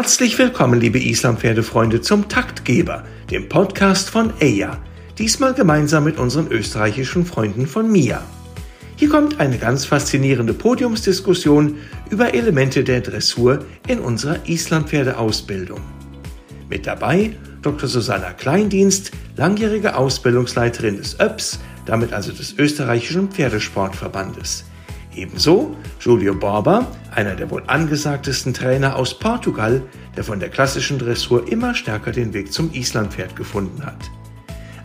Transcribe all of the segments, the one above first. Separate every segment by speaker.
Speaker 1: Herzlich willkommen, liebe Islampferdefreunde, zum Taktgeber, dem Podcast von EYA. Diesmal gemeinsam mit unseren österreichischen Freunden von MIA. Hier kommt eine ganz faszinierende Podiumsdiskussion über Elemente der Dressur in unserer Islampferdeausbildung. Mit dabei Dr. Susanna Kleindienst, langjährige Ausbildungsleiterin des ÖPS, damit also des österreichischen Pferdesportverbandes. Ebenso Julio Borba, einer der wohl angesagtesten Trainer aus Portugal, der von der klassischen Dressur immer stärker den Weg zum Islandpferd gefunden hat.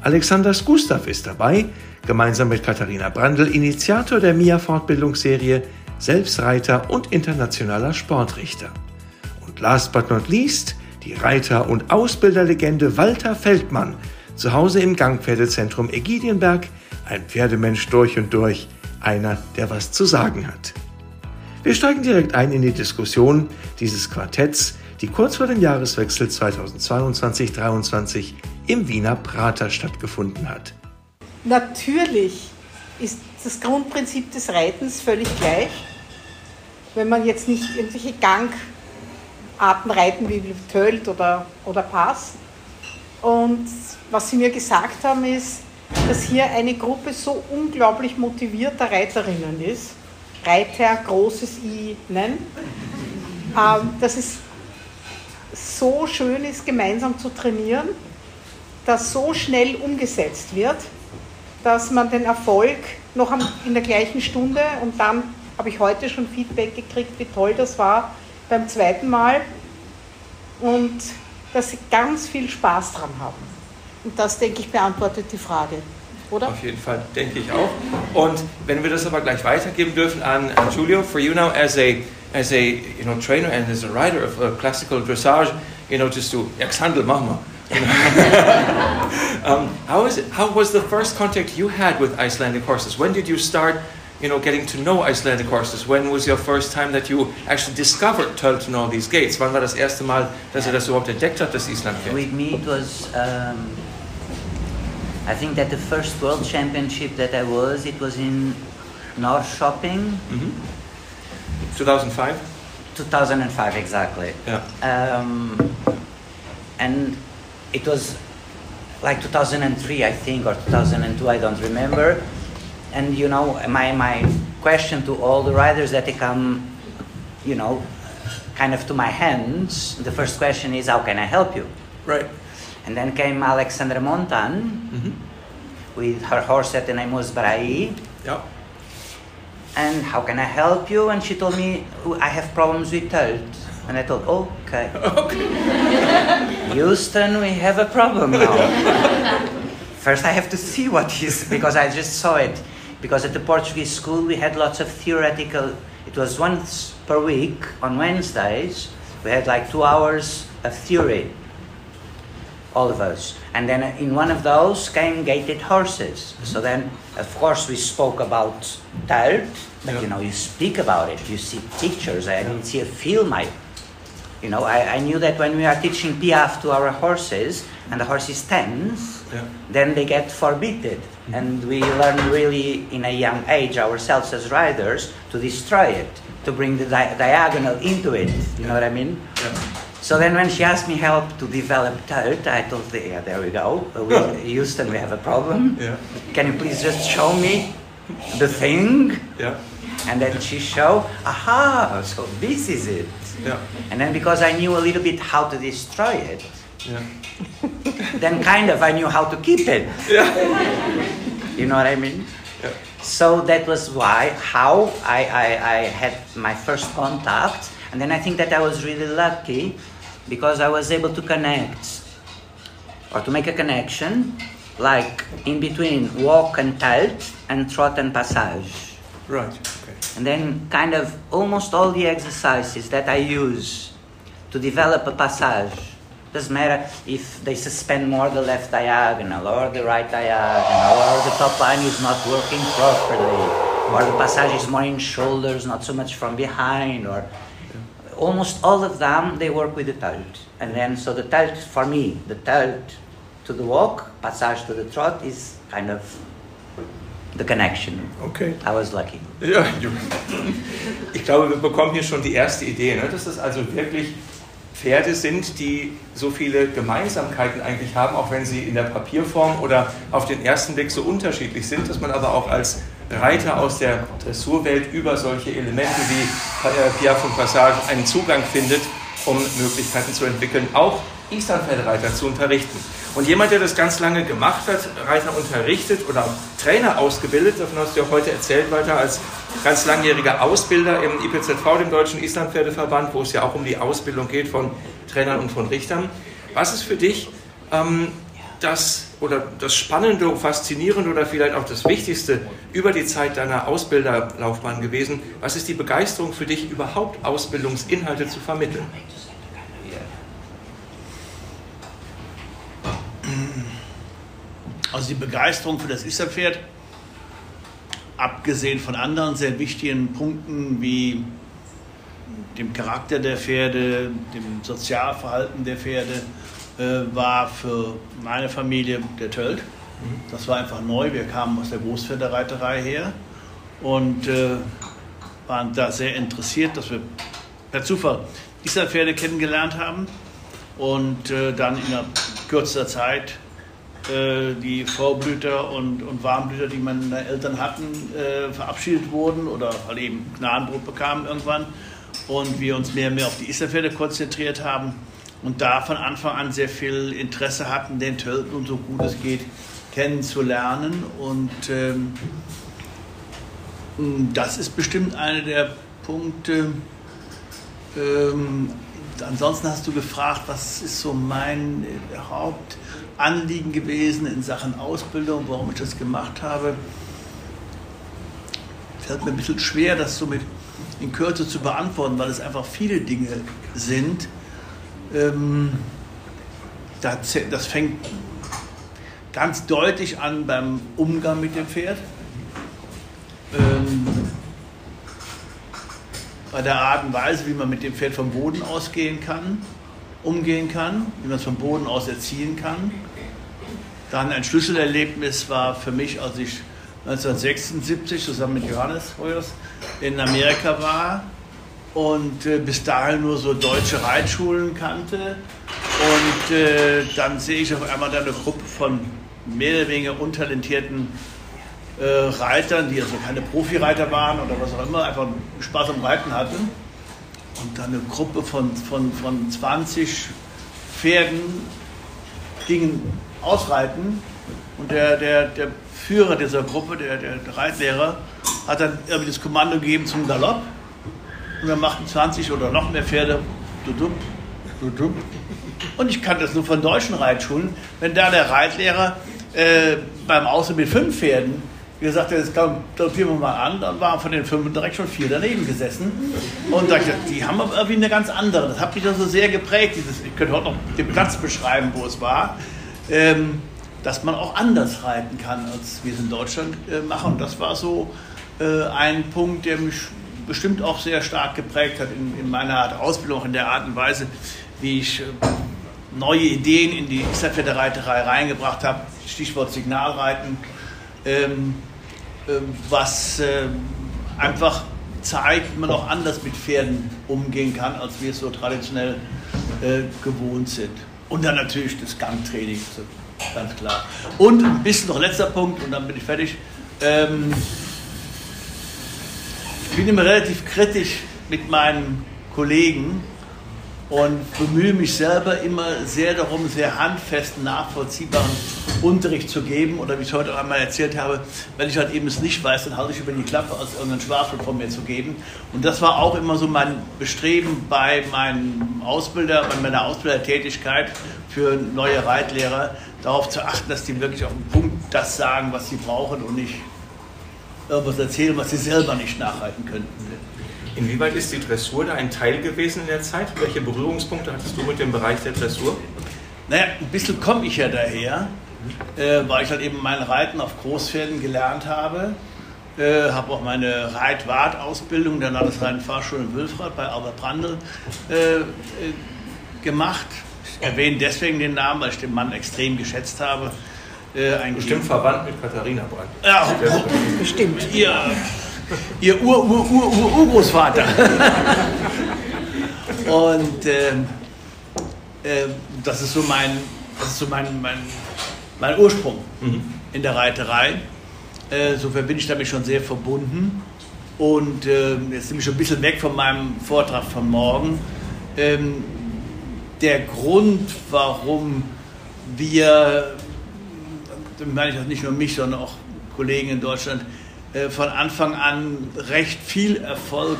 Speaker 1: Alexander Gustav ist dabei, gemeinsam mit Katharina Brandl Initiator der MIA-Fortbildungsserie, Selbstreiter und internationaler Sportrichter. Und last but not least die Reiter- und Ausbilderlegende Walter Feldmann, zu Hause im Gangpferdezentrum Ägidienberg, ein Pferdemensch durch und durch, einer, der was zu sagen hat. Wir steigen direkt ein in die Diskussion dieses Quartetts, die kurz vor dem Jahreswechsel 2022-23 im Wiener Prater stattgefunden hat.
Speaker 2: Natürlich ist das Grundprinzip des Reitens völlig gleich, wenn man jetzt nicht irgendwelche Gangarten reiten wie Tölt oder, oder Pass. Und was Sie mir gesagt haben, ist, dass hier eine Gruppe so unglaublich motivierter Reiterinnen ist, Reiter, großes I nennen, ähm, dass es so schön ist, gemeinsam zu trainieren, dass so schnell umgesetzt wird, dass man den Erfolg noch in der gleichen Stunde und dann habe ich heute schon Feedback gekriegt, wie toll das war beim zweiten Mal und dass sie ganz viel Spaß dran haben. Und das, denke ich, beantwortet die Frage. Oder?
Speaker 3: Auf jeden Fall, denke ich auch. Und wenn wir das aber gleich weitergeben dürfen an, an Julio, for you now as a, as a you know, trainer and as a writer of uh, classical dressage, you know, just to ex-handle, mach mal. um, how, is it, how was the first contact you had with Icelandic horses? When did you start you know, getting to know Icelandic horses? When was your first time that you actually discovered Tölten all these gates? Wann war das erste Mal, dass er das überhaupt entdeckt hat, das Islandpferd?
Speaker 4: With me it was um, I think that the first World Championship that I was, it was in North Shopping.
Speaker 3: Mhm. 2005?
Speaker 4: 2005, exactly.
Speaker 3: Yeah.
Speaker 4: Um, and it was like 2003, I think, or 2002, I don't remember. And you know, my, my question to all the riders that they come, you know, kind of to my hands, the first question is, how can I help you?
Speaker 3: Right.
Speaker 4: And then came Alexandra Montan
Speaker 3: Mhm.
Speaker 4: with her horse that the name was Brai.
Speaker 3: Ja.
Speaker 4: And how can I help you? And she told me, "Oh, I have problems with Tult. And I thought, okay. okay. Houston, we have a problem now. First, I have to see what is, because I just saw it. Because at the Portuguese school, we had lots of theoretical, it was once per week on Wednesdays, we had like two hours of theory all of us. And then in one of those came gated horses. Mm-hmm. So then, of course, we spoke about Talt, but
Speaker 3: Yeah.
Speaker 4: you know, you speak about it, you see pictures. I didn't see a film. I, you know, I, I knew that when we are teaching Piaf to our horses and the horse is tense,
Speaker 3: Yeah.
Speaker 4: then they get forbidden. Mm-hmm. And we learn really in a young age ourselves as riders to destroy it, to bring the di- diagonal into it. You know what I mean? So then, when she asked me help to develop Tut, I told her, yeah, there we go. We, Houston, we have a problem.
Speaker 3: Ja.
Speaker 4: Can you please just show me the thing?
Speaker 3: Ja.
Speaker 4: And then she showed, aha, so this is it.
Speaker 3: Ja.
Speaker 4: And then because I knew a little bit how to destroy it,
Speaker 3: Ja.
Speaker 4: then kind of I knew how to keep it.
Speaker 3: Ja.
Speaker 4: You know what I mean?
Speaker 3: Ja.
Speaker 4: So that was why, how I, I, I had my first contact. And then I think that I was really lucky because I was able to connect or to make a connection like in between walk and talt and trot and passage.
Speaker 3: Right. Okay.
Speaker 4: And then kind of almost all the exercises that I use to develop a passage. Doesn't matter if they suspend more the left diagonal or the right diagonal or the top line is not working properly or the passage is more in shoulders, not so much from behind or almost all of them they work with the tilt. And then so the tilt for me, the tilt to the walk, passage to the trot is kind of the connection.
Speaker 3: Okay.
Speaker 4: I was lucky.
Speaker 3: Ja, ich glaube, wir bekommen hier schon die erste Idee, ne? dass es also wirklich Pferde sind, die so viele Gemeinsamkeiten eigentlich haben, auch wenn sie in der Papierform oder auf den ersten Blick so unterschiedlich sind, dass man aber auch als Reiter aus der Dressurwelt über solche Elemente wie äh, Pierre von Passage einen Zugang findet, um Möglichkeiten zu entwickeln, auch Islandpferdereiter zu unterrichten. Und jemand, der das ganz lange gemacht hat, Reiter unterrichtet oder Trainer ausgebildet, davon hast du ja heute erzählt, Walter, als ganz langjähriger Ausbilder im IPZV, dem Deutschen Islandpferdeverband, wo es ja auch um die Ausbildung geht von Trainern und von Richtern. Was ist für dich ähm, das oder das Spannende, Faszinierende oder vielleicht auch das Wichtigste über die Zeit deiner Ausbilderlaufbahn gewesen? Was ist die Begeisterung für dich, überhaupt Ausbildungsinhalte zu vermitteln?
Speaker 5: Also die Begeisterung für das Isserpferd, abgesehen von anderen sehr wichtigen Punkten wie dem Charakter der Pferde, dem Sozialverhalten der Pferde, äh, war für meine Familie der Tölt. Das war einfach neu. Wir kamen aus der Großpferdereiterei her und äh, waren da sehr interessiert, dass wir per Zufall Isserpferde kennengelernt haben und äh, dann in kürzester Zeit äh, die Vorblüter und, und Warmblüter, die meine Eltern hatten, äh, verabschiedet wurden oder halt eben Gnadenbrot bekamen irgendwann und wir uns mehr und mehr auf die Isterpferde konzentriert haben und da von Anfang an sehr viel Interesse hatten, den Tölpel so gut es geht kennenzulernen und ähm, das ist bestimmt einer der Punkte. Ähm, ansonsten hast du gefragt, was ist so mein Haupt Anliegen gewesen in Sachen Ausbildung, warum ich das gemacht habe. Fällt mir ein bisschen schwer, das so mit in Kürze zu beantworten, weil es einfach viele Dinge sind. Ähm, das, das fängt ganz deutlich an beim Umgang mit dem Pferd. Ähm, bei der Art und Weise, wie man mit dem Pferd vom Boden ausgehen kann umgehen kann, wie man es vom Boden aus erziehen kann. Dann ein Schlüsselerlebnis war für mich, als ich 1976 zusammen mit Johannes Hoyers in Amerika war und äh, bis dahin nur so deutsche Reitschulen kannte. Und äh, dann sehe ich auf einmal da eine Gruppe von mehr oder weniger untalentierten äh, Reitern, die also keine Profireiter waren oder was auch immer, einfach Spaß am Reiten hatten. Und dann eine Gruppe von, von, von 20 Pferden gingen ausreiten. Und der, der, der Führer dieser Gruppe, der, der Reitlehrer, hat dann irgendwie das Kommando gegeben zum Galopp und dann machten 20 oder noch mehr Pferde und ich kannte das nur von deutschen Reitschulen, wenn da der Reitlehrer äh, beim Außen mit fünf Pferden gesagt hat, jetzt galoppieren wir mal an, dann waren von den fünf direkt schon vier daneben gesessen. Und da ich, die haben aber irgendwie eine ganz andere. Das hat mich dann so sehr geprägt. Dieses, ich könnte heute noch den Platz beschreiben, wo es war. Ähm, dass man auch anders reiten kann, als wir es in Deutschland äh, machen. Und das war so äh, ein Punkt, der mich bestimmt auch sehr stark geprägt hat in, in meiner Ausbildung, auch in der Art und Weise, wie ich äh, neue Ideen in die Stadtpferdereiterei reingebracht habe. Stichwort Signalreiten. Ähm, ähm, was ähm, einfach zeigt, wie man auch anders mit Pferden umgehen kann, als wir es so traditionell äh, gewohnt sind. Und dann natürlich das Gangtraining, ganz klar. Und ein bisschen noch letzter Punkt, und dann bin ich fertig. Ich bin immer relativ kritisch mit meinen Kollegen und bemühe mich selber immer sehr darum, sehr handfesten, nachvollziehbaren Unterricht zu geben. Oder wie ich heute einmal erzählt habe, wenn ich halt eben es nicht weiß, dann halte ich über die Klappe, aus irgendeinem Schwafel von mir zu geben. Und das war auch immer so mein Bestreben bei meinem Ausbilder, bei meiner Ausbildertätigkeit für neue Reitlehrer, darauf zu achten, dass die wirklich auf den Punkt das sagen, was sie brauchen und nicht irgendwas erzählen, was sie selber nicht nachhalten könnten.
Speaker 3: Inwieweit ist die Dressur da ein Teil gewesen in der Zeit? Welche Berührungspunkte hattest du mit dem Bereich der Dressur?
Speaker 5: Naja, ein bisschen komme ich ja daher, äh, weil ich halt eben mein Reiten auf Großpferden gelernt habe. Äh, habe auch meine Reitwart-Ausbildung der Landesreitenfahrschule in Wülfrath bei Albert Brandl äh, äh, gemacht. Ich erwähne deswegen den Namen, weil ich den Mann extrem geschätzt habe.
Speaker 3: Äh, Bestimmt verwandt mit Katharina Brand.
Speaker 5: Ja, bestimmt. Ihr ihr Ur-Ur-Ur-Urgroßvater. und äh, äh, das ist so mein, das ist so mein, mein, mein Ursprung mhm. in der Reiterei. Äh, insofern bin ich damit schon sehr verbunden. Und äh, jetzt nehme ich schon ein bisschen weg von meinem Vortrag von morgen. Ähm, der Grund, warum wir, da meine ich auch nicht nur mich, sondern auch Kollegen in Deutschland, äh, von Anfang an recht viel Erfolg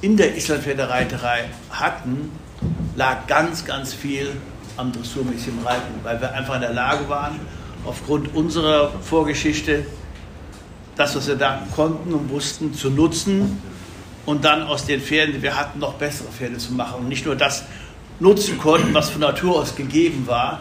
Speaker 5: in der Islandpferdereiterei hatten, lag ganz, ganz viel am dressurmäßigen Reiten, weil wir einfach in der Lage waren, aufgrund unserer Vorgeschichte das, was wir da konnten und wussten, zu nutzen und dann aus den Pferden, die wir hatten, noch bessere Pferde zu machen. Und nicht nur das nutzen konnten, was von Natur aus gegeben war,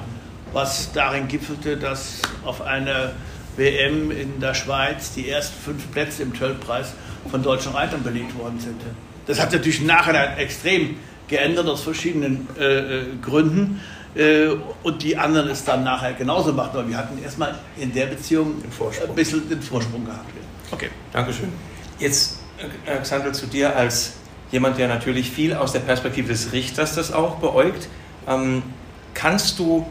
Speaker 5: was darin gipfelte, dass auf einer WM in der Schweiz die ersten fünf Plätze im Töllpreis von deutschen Reitern belegt worden sind. Das hat natürlich im Nachhinein extrem geändert aus verschiedenen äh, äh Gründen äh, und die anderen es dann nachher genauso machen. Aber wir hatten erstmal in der Beziehung ein bisschen den Vorsprung gehabt.
Speaker 3: Okay. Dankeschön. Jetzt, äh, Xandl, zu dir als jemand, der natürlich viel aus der Perspektive des Richters das auch beäugt. Ähm, kannst du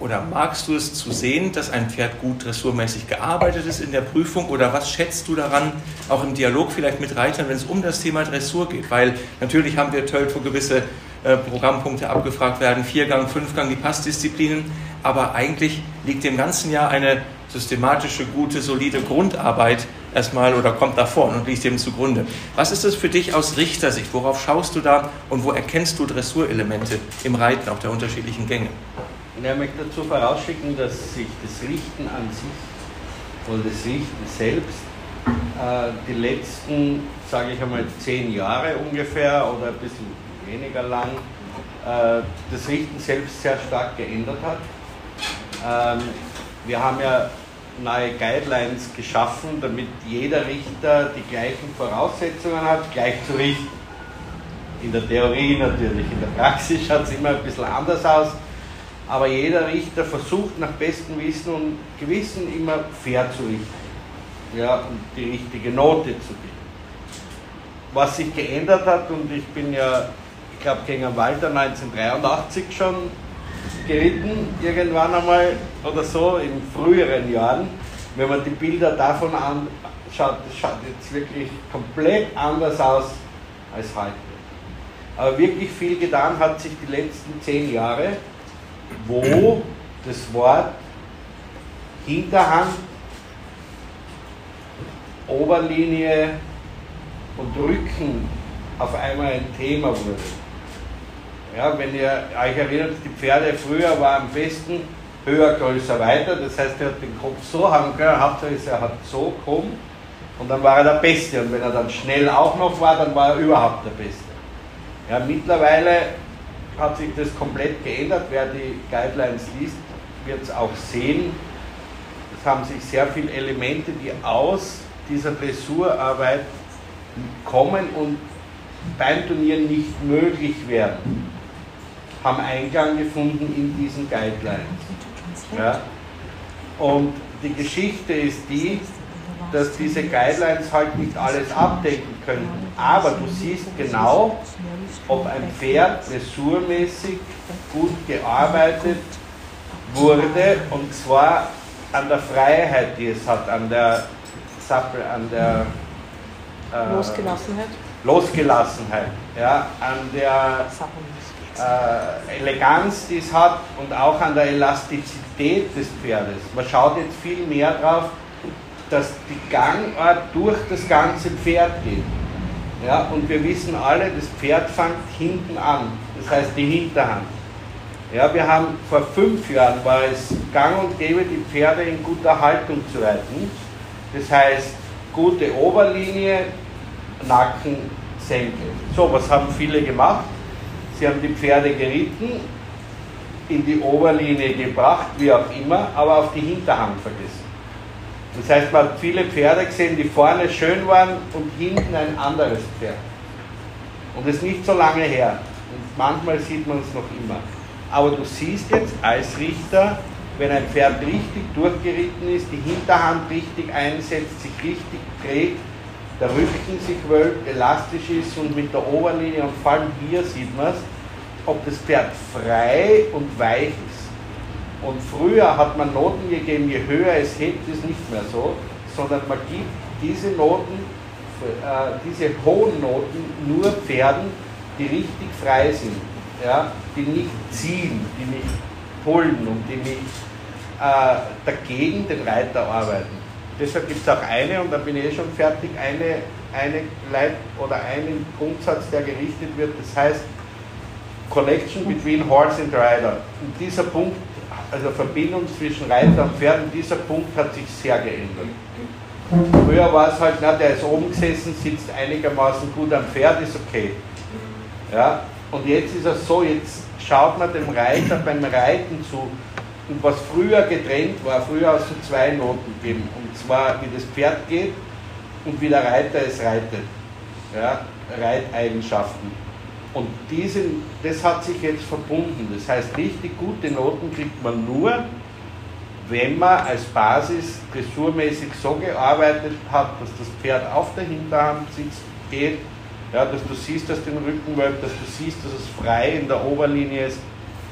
Speaker 3: oder magst du es zu sehen, dass ein Pferd gut dressurmäßig gearbeitet ist in der Prüfung? Oder was schätzt du daran, auch im Dialog vielleicht mit Reitern, wenn es um das Thema Dressur geht? Weil natürlich haben wir Tölt, wo gewisse äh, Programmpunkte abgefragt werden, Viergang, Fünfgang, die Passdisziplinen. Aber eigentlich liegt dem ganzen Jahr eine systematische, gute, solide Grundarbeit erstmal oder kommt davor und liegt dem zugrunde. Was ist das für dich aus Richtersicht? Worauf schaust du da und wo erkennst du Dressurelemente im Reiten auf der unterschiedlichen Gänge?
Speaker 6: Ich möchte dazu vorausschicken, dass sich das Richten an sich oder das Richten selbst äh, die letzten, sage ich einmal, zehn Jahre ungefähr oder ein bisschen weniger lang, äh, das Richten selbst sehr stark geändert hat. Ähm, wir haben ja neue Guidelines geschaffen, damit jeder Richter die gleichen Voraussetzungen hat, gleich zu richten. In der Theorie natürlich, in der Praxis schaut es immer ein bisschen anders aus aber jeder Richter versucht nach bestem Wissen und Gewissen immer fair zu richten ja, und die richtige Note zu geben. Was sich geändert hat, und ich bin ja, ich glaube, gegen Walter 1983 schon geritten, irgendwann einmal oder so, in früheren Jahren, wenn man die Bilder davon anschaut, das schaut jetzt wirklich komplett anders aus als heute. Aber wirklich viel getan hat sich die letzten zehn Jahre wo das Wort Hinterhand, Oberlinie und Rücken auf einmal ein Thema wurde. Ja, wenn ihr euch erinnert, die Pferde früher waren am besten höher, größer, weiter. Das heißt, er hat den Kopf so haben können, Hauptsache er hat so gekommen und dann war er der Beste. Und wenn er dann schnell auch noch war, dann war er überhaupt der Beste. Ja, mittlerweile hat sich das komplett geändert. Wer die Guidelines liest, wird es auch sehen. Es haben sich sehr viele Elemente, die aus dieser Dressurarbeit kommen und beim Turnier nicht möglich werden, haben Eingang gefunden in diesen Guidelines. Ja? Und die Geschichte ist die, dass diese Guidelines halt nicht alles abdecken können. Aber du siehst genau, ob ein Pferd dressurmäßig gut gearbeitet wurde und zwar an der Freiheit, die es hat, an der Sappel, an der
Speaker 2: äh, Losgelassenheit.
Speaker 6: Losgelassenheit, ja, an der äh, Eleganz, die es hat und auch an der Elastizität des Pferdes. Man schaut jetzt viel mehr darauf, dass die Gangart durch das ganze Pferd geht. Ja, und wir wissen alle, das Pferd fängt hinten an, das heißt die Hinterhand. Ja, wir haben vor fünf Jahren war es gang und gäbe, die Pferde in guter Haltung zu reiten. Das heißt, gute Oberlinie, Nacken, Senkel. So, was haben viele gemacht? Sie haben die Pferde geritten, in die Oberlinie gebracht, wie auch immer, aber auf die Hinterhand vergessen. Das heißt, man hat viele Pferde gesehen, die vorne schön waren und hinten ein anderes Pferd. Und das ist nicht so lange her. Und manchmal sieht man es noch immer. Aber du siehst jetzt als Richter, wenn ein Pferd richtig durchgeritten ist, die Hinterhand richtig einsetzt, sich richtig dreht, der Rücken sich wölbt, elastisch ist und mit der Oberlinie und vor allem hier sieht man es, ob das Pferd frei und weich. Und früher hat man Noten gegeben, je höher es hebt, ist nicht mehr so, sondern man gibt diese Noten, äh, diese hohen Noten nur Pferden, die richtig frei sind, ja, die nicht ziehen, die nicht pullen und die nicht äh, dagegen den Reiter arbeiten. Deshalb gibt es auch eine, und da bin ich eh schon fertig, eine, eine Leit oder einen Grundsatz, der gerichtet wird, das heißt Connection between Horse and Rider. Und dieser Punkt, also Verbindung zwischen Reiter und Pferd, dieser Punkt hat sich sehr geändert. Früher war es halt, na, der ist oben gesessen, sitzt einigermaßen gut am Pferd, ist okay. Ja? Und jetzt ist es so, jetzt schaut man dem Reiter beim Reiten zu. Und was früher getrennt war, früher hast du zwei Noten gegeben. Und zwar, wie das Pferd geht und wie der Reiter es reitet. Ja? Reiteigenschaften. Und diese, das hat sich jetzt verbunden. Das heißt, richtig gute Noten kriegt man nur, wenn man als Basis dressurmäßig so gearbeitet hat, dass das Pferd auf der Hinterhand sitzt, geht, ja, dass du siehst, dass den Rücken wölbt, dass du siehst, dass es frei in der Oberlinie ist,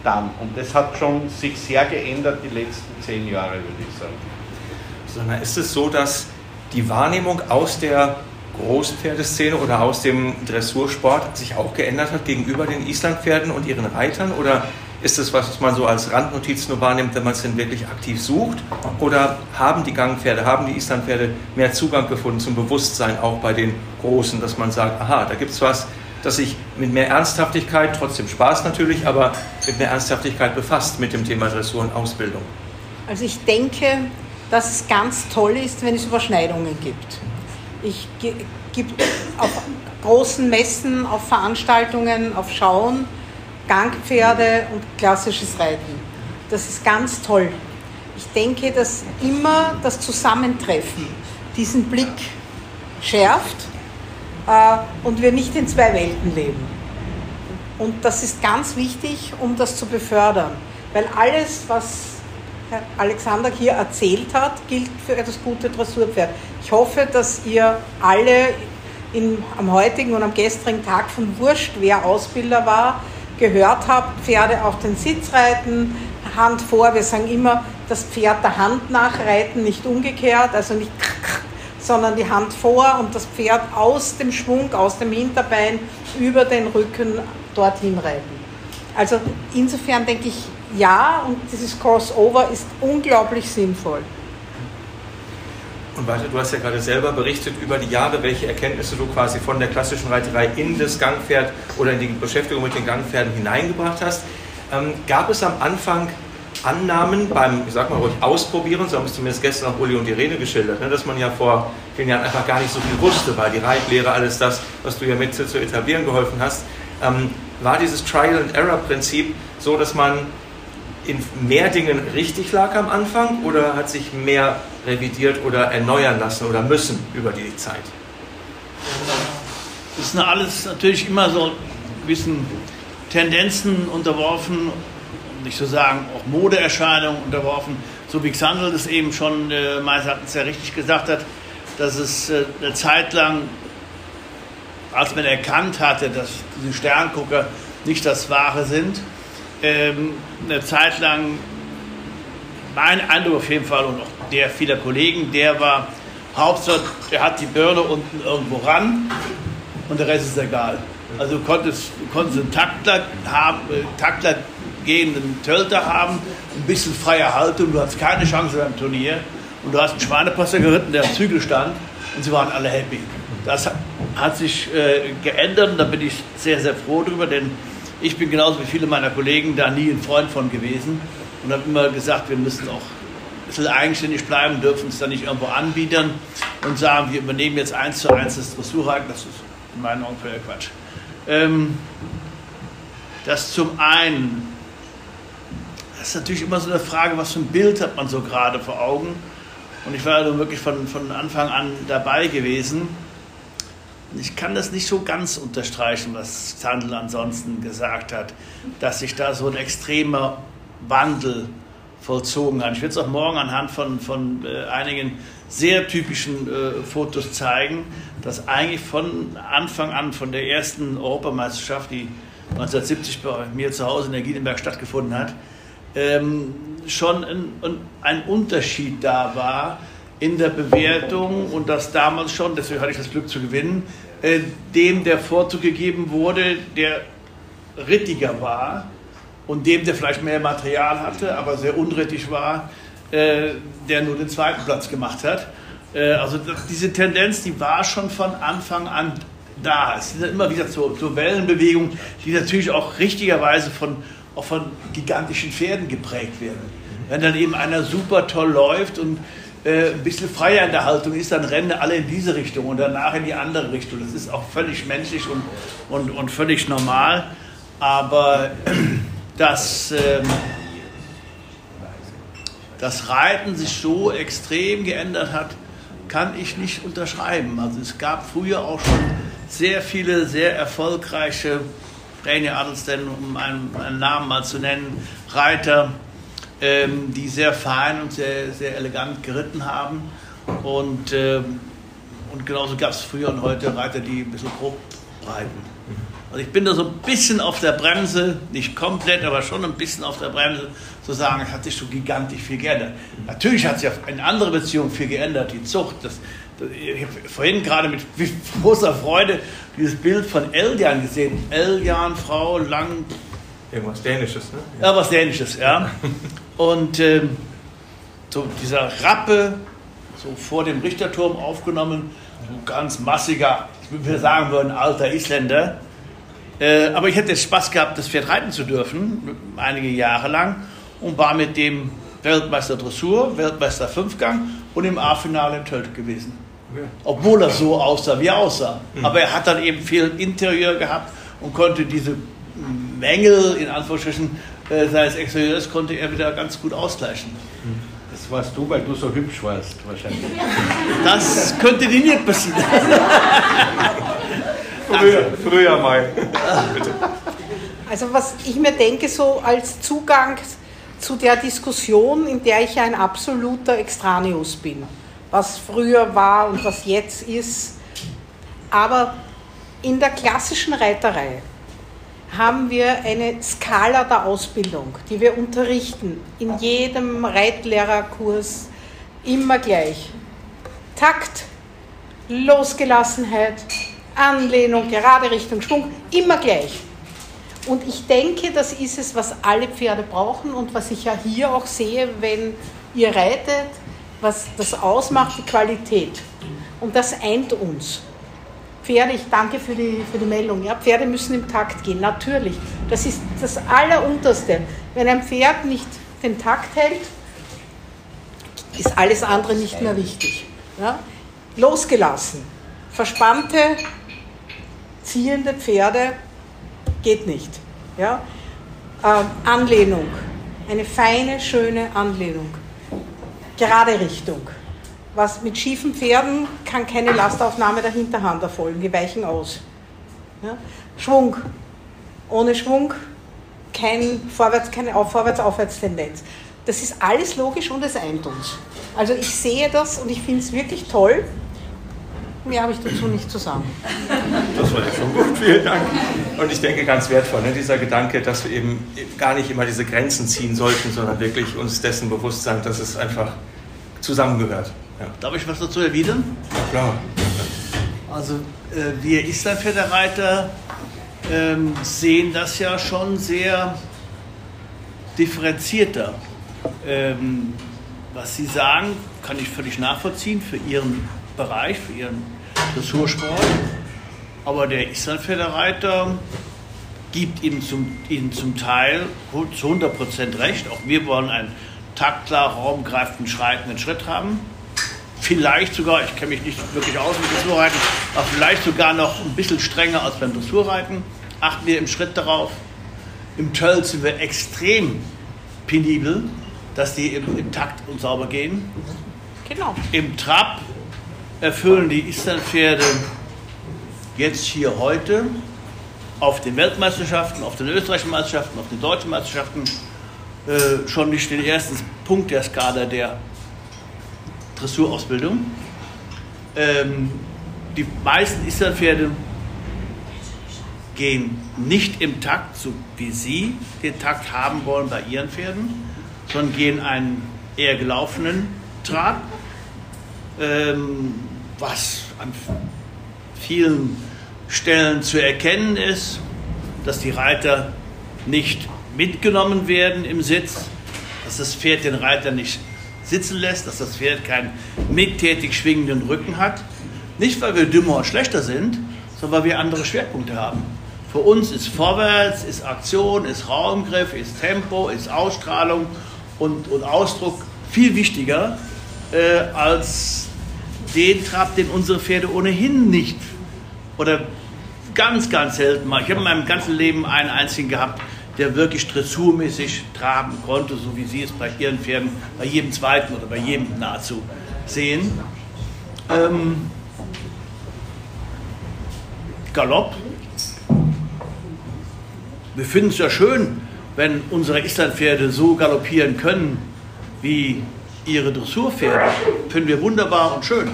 Speaker 6: dann. Und das hat schon sich sehr geändert die letzten zehn Jahre, würde ich sagen.
Speaker 3: Sondern ist es so, dass die Wahrnehmung aus der Großpferdeszene oder aus dem Dressursport sich auch geändert hat gegenüber den Islandpferden und ihren Reitern? Oder ist das, was man so als Randnotiz nur wahrnimmt, wenn man es denn wirklich aktiv sucht? Oder haben die Gangpferde, haben die Islandpferde mehr Zugang gefunden zum Bewusstsein auch bei den Großen, dass man sagt, aha, da gibt es was, das sich mit mehr Ernsthaftigkeit, trotzdem Spaß natürlich, aber mit mehr Ernsthaftigkeit befasst mit dem Thema Dressur und Ausbildung?
Speaker 2: Also ich denke, dass es ganz toll ist, wenn es Überschneidungen gibt. Ich gibt auf großen Messen, auf Veranstaltungen, auf Schauen Gangpferde und klassisches Reiten. Das ist ganz toll. Ich denke, dass immer das Zusammentreffen diesen Blick schärft äh, und wir nicht in zwei Welten leben. Und das ist ganz wichtig, um das zu befördern. Weil alles, was Herr Alexander hier erzählt hat, gilt für das gute Dressurpferd. Ich hoffe, dass ihr alle in, am heutigen und am gestrigen Tag von Wurscht, wer Ausbilder war, gehört habt, Pferde auf den Sitz reiten, Hand vor. Wir sagen immer, das Pferd der Hand nachreiten, nicht umgekehrt, also nicht sondern die Hand vor und das Pferd aus dem Schwung, aus dem Hinterbein über den Rücken dorthin reiten. Also insofern denke ich, ja, und dieses Crossover ist unglaublich sinnvoll.
Speaker 3: Und weiter, du hast ja gerade selber berichtet über die Jahre, welche Erkenntnisse du quasi von der klassischen Reiterei in das Gangpferd oder in die Beschäftigung mit den Gangpferden hineingebracht hast. Ähm, gab es am Anfang Annahmen beim, ich sag mal ruhig, Ausprobieren, so haben es zumindest gestern auch Uli und Irene geschildert, ne, dass man ja vor vielen Jahren einfach gar nicht so viel wusste, weil die Reitlehre, alles das, was du ja mit zu, zu etablieren geholfen hast, ähm, war dieses Trial-and-Error-Prinzip so, dass man in mehr Dingen richtig lag am Anfang oder hat sich mehr revidiert oder erneuern lassen oder müssen über die Zeit?
Speaker 5: Das ist alles natürlich immer so gewissen Tendenzen unterworfen, um nicht zu sagen auch Modeerscheinungen unterworfen, so wie Xandl das eben schon äh, meines Erachtens ja richtig gesagt hat, dass es äh, eine Zeit lang, als man erkannt hatte, dass diese Sterngucker nicht das Wahre sind, ähm, eine Zeit lang, mein Eindruck auf jeden Fall und auch der vieler Kollegen, der war Hauptsache, der hat die Birne unten irgendwo ran und der Rest ist egal. Also du konntest, du konntest einen Taktler, haben, äh, Taktler gehenden Tölter haben, ein bisschen freie Haltung, du hattest keine Chance beim Turnier und du hast einen Schweinepasser geritten, der am Zügel stand und sie waren alle happy. Das hat sich äh, geändert und da bin ich sehr, sehr froh drüber, denn ich bin genauso wie viele meiner Kollegen da nie ein Freund von gewesen und habe immer gesagt, wir müssen auch ein bisschen eigenständig bleiben, dürfen uns da nicht irgendwo anbieten und sagen, wir übernehmen jetzt eins zu eins das Dressurreiten. Das ist in meinen Augen völliger Quatsch. Ähm, das zum einen, das ist natürlich immer so eine Frage, was für ein Bild hat man so gerade vor Augen. Und ich war also wirklich von, von Anfang an dabei gewesen. Ich kann das nicht so ganz unterstreichen, was Zandl ansonsten gesagt hat, dass sich da so ein extremer Wandel vollzogen hat. Ich werde es auch morgen anhand von, von äh, einigen sehr typischen äh, Fotos zeigen, dass eigentlich von Anfang an, von der ersten Europameisterschaft, die 1970 bei mir zu Hause in der Giedenberg stattgefunden hat, ähm, schon ein, ein Unterschied da war in der Bewertung und das damals schon, deswegen hatte ich das Glück zu gewinnen, äh, dem der Vorzug gegeben wurde, der rittiger war und dem, der vielleicht mehr Material hatte, aber sehr unrittig war, äh, der nur den zweiten Platz gemacht hat. Äh, also diese Tendenz, die war schon von Anfang an da. Es sind immer wieder so, so Wellenbewegungen, die natürlich auch richtigerweise von, auch von gigantischen Pferden geprägt werden. Wenn dann eben einer super toll läuft und äh, ein bisschen freier in der Haltung ist, dann rennen alle in diese Richtung und danach in die andere Richtung. Das ist auch völlig menschlich und, und, und völlig normal. Aber dass ähm, das Reiten sich so extrem geändert hat, kann ich nicht unterschreiben. Also es gab früher auch schon sehr viele sehr erfolgreiche, René Adelsten, um einen, einen, Namen mal zu nennen, Reiter, ähm, die sehr fein und sehr, sehr elegant geritten haben. Und, ähm, und genauso gab es früher und heute Reiter, die ein bisschen grob reiten. Also ich bin da so ein bisschen auf der Bremse, nicht komplett, aber schon ein bisschen auf der Bremse, zu sagen, es hat sich so gigantisch viel geändert. Natürlich hat sich in anderen Beziehungen viel geändert, die Zucht. Das, das ich habe vorhin gerade mit großer Freude dieses Bild von Eljan gesehen. Eljan, Frau, lang.
Speaker 3: Irgendwas Dänisches, ne?
Speaker 5: Ja, was Dänisches, ja. Und ähm, so dieser Rappe, so vor dem Richterturm aufgenommen, ein ganz massiger, ich würde sagen würden, alter Isländer. Äh, aber ich hätte Spaß gehabt, das Pferd reiten zu dürfen, einige Jahre lang, und war mit dem Weltmeister Dressur, Weltmeister Fünfgang und im A-Finale in Tölt gewesen. Obwohl er so aussah, wie er aussah. Mhm. Aber er hat dann eben viel Interieur gehabt und konnte diese Mängel, in Anführungsstrichen, äh, seines Exterieurs, konnte er wieder ganz gut ausgleichen.
Speaker 6: Das warst du, weil du so hübsch warst, wahrscheinlich.
Speaker 5: Das könnte dir nicht passieren.
Speaker 3: früher, früher mal.
Speaker 2: Also was ich mir denke, so als Zugang zu der Diskussion, in der ich ja ein absoluter Extraneus bin, was früher war und was jetzt ist. Aber in der klassischen Reiterei haben wir eine Skala der Ausbildung, die wir unterrichten, in jedem Reitlehrerkurs immer gleich. Takt, Losgelassenheit, Anlehnung, gerade Richtung Schwung, immer gleich. Und ich denke, das ist es, was alle Pferde brauchen und was ich ja hier auch sehe, wenn ihr reitet, was das ausmacht, die Qualität. Und das eint uns. Pferde, ich danke für die, für die Meldung, ja, Pferde müssen im Takt gehen, natürlich. Das ist das Allerunterste. Wenn ein Pferd nicht den Takt hält, ist alles andere nicht mehr wichtig. Ja? Losgelassen. Verspannte ziehende Pferde geht nicht. Ja? Ähm, Anlehnung, eine feine, schöne Anlehnung. Gerade Richtung. Was mit schiefen Pferden kann keine Lastaufnahme der Hinterhand erfolgen, die weichen aus. Ja? Schwung. Ohne Schwung kein Vorwärts, keine Vorwärts-Aufwärts-Tendenz. Das ist alles logisch und es eint uns. Also ich sehe das und ich finde es wirklich toll, Mehr habe ich dazu nicht zu sagen.
Speaker 3: Das war ja schon gut, vielen Dank. Und ich denke, ganz wertvoll, ne, dieser Gedanke, dass wir eben gar nicht immer diese Grenzen ziehen sollten, sondern wirklich uns dessen bewusst sein, dass es einfach zusammengehört.
Speaker 5: Ja. Darf ich was dazu erwidern?
Speaker 3: Ja, klar.
Speaker 5: Also, äh, wir Islandpferdereiter ähm, sehen das ja schon sehr differenzierter. Ähm, was Sie sagen, kann ich völlig nachvollziehen für Ihren Bereich, für Ihren Dressursport. Aber der Islandpferdereiter gibt ihm zum, ihnen zum Teil zu 100% recht. Auch wir wollen einen taktklar, raumgreifenden, schreitenden Schritt haben. Vielleicht sogar, ich kenne mich nicht wirklich aus mit Dressurreiten, aber vielleicht sogar noch ein bisschen strenger als beim Dressurreiten. Achten wir im Schritt darauf. Im Töll sind wir extrem penibel, dass die im, im Takt und sauber gehen.
Speaker 2: Genau.
Speaker 5: Im Trab erfüllen die Islandpferde jetzt hier heute auf den Weltmeisterschaften, auf den österreichischen Meisterschaften, auf den deutschen Meisterschaften äh, schon nicht den ersten Punkt der Skala der Dressurausbildung. Ähm, die meisten Islandpferde gehen nicht im Takt, so wie Sie den Takt haben wollen bei Ihren Pferden, sondern gehen einen eher gelaufenen Trab, ähm, was an vielen Stellen zu erkennen ist, dass die Reiter nicht mitgenommen werden im Sitz, dass das Pferd den Reiter nicht sitzen lässt, dass das Pferd keinen mittätig schwingenden Rücken hat. Nicht, weil wir dümmer und schlechter sind, sondern weil wir andere Schwerpunkte haben. Für uns ist Vorwärts, ist Aktion, ist Raumgriff, ist Tempo, ist Ausstrahlung und, und Ausdruck viel wichtiger äh, als den Trab, den unsere Pferde ohnehin nicht oder ganz, ganz selten mal. Ich habe in meinem ganzen Leben einen einzigen gehabt, der wirklich dressurmäßig traben konnte, so wie Sie es bei Ihren Pferden, bei jedem zweiten oder bei jedem nahezu sehen. Ähm, Galopp. Wir finden es ja schön, wenn unsere Islandpferde so galoppieren können wie ihre Dressurpferde. Finden wir wunderbar und schön.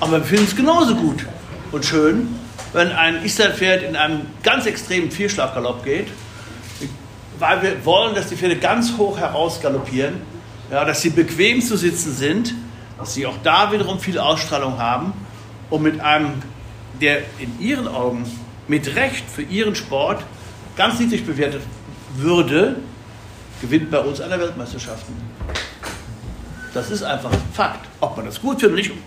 Speaker 5: Aber wir finden es genauso gut und schön, wenn ein Islandpferd in einem ganz extremen Vierschlaggalopp geht, weil wir wollen, dass die Pferde ganz hoch heraus galoppieren, ja, dass sie bequem zu sitzen sind, dass sie auch da wiederum viel Ausstrahlung haben und mit einem der in Ihren Augen mit Recht für Ihren Sport ganz niedrig bewertet würde, gewinnt bei uns alle Weltmeisterschaften. Das ist einfach Fakt. Ob man das gut findet oder nicht,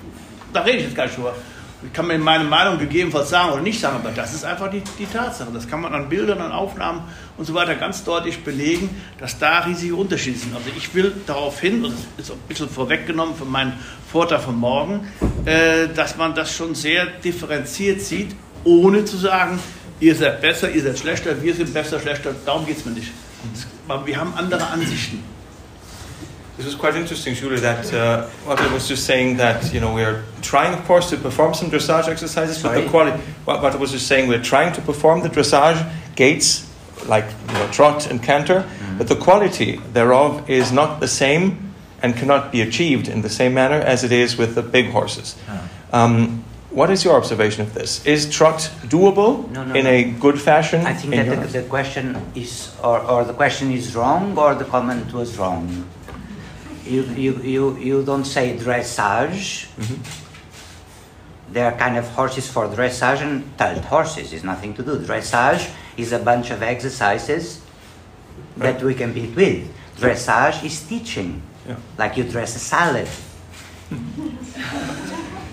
Speaker 5: da rede ich jetzt gar nicht drüber. Ich kann mir meine Meinung gegebenenfalls sagen oder nicht sagen, aber das ist einfach die, die Tatsache. Das kann man an Bildern, an Aufnahmen und so weiter ganz deutlich belegen, dass da riesige Unterschiede sind. Also ich will darauf hin, und das ist ein bisschen vorweggenommen für meinen Vortrag von morgen, äh, dass man das schon sehr differenziert sieht, ohne zu sagen, ihr seid besser, ihr seid schlechter, wir sind besser, schlechter. Darum geht es mir nicht. Wir haben andere Ansichten.
Speaker 3: This was quite interesting, Julie, that uh, I was just saying that, you know, we're trying, of course, to perform some dressage exercises, but the quality, what I was just saying, we're trying to perform the dressage gaits, like, you know, trot and canter, but the quality thereof is not the same and cannot be achieved in the same manner as it is with the big horses. Um, what is your observation of this? Is trot doable
Speaker 4: No, no,
Speaker 3: in
Speaker 4: no.
Speaker 3: a good fashion?
Speaker 4: I think that the, the question is, or, or the question is wrong, or the comment was wrong. You, you, you, you don't say dressage. There are kind of horses for dressage and tailed horses. It's nothing to do. Dressage is a bunch of exercises that we compete with. Dressage is teaching,
Speaker 3: Yeah.
Speaker 4: like you dress a salad.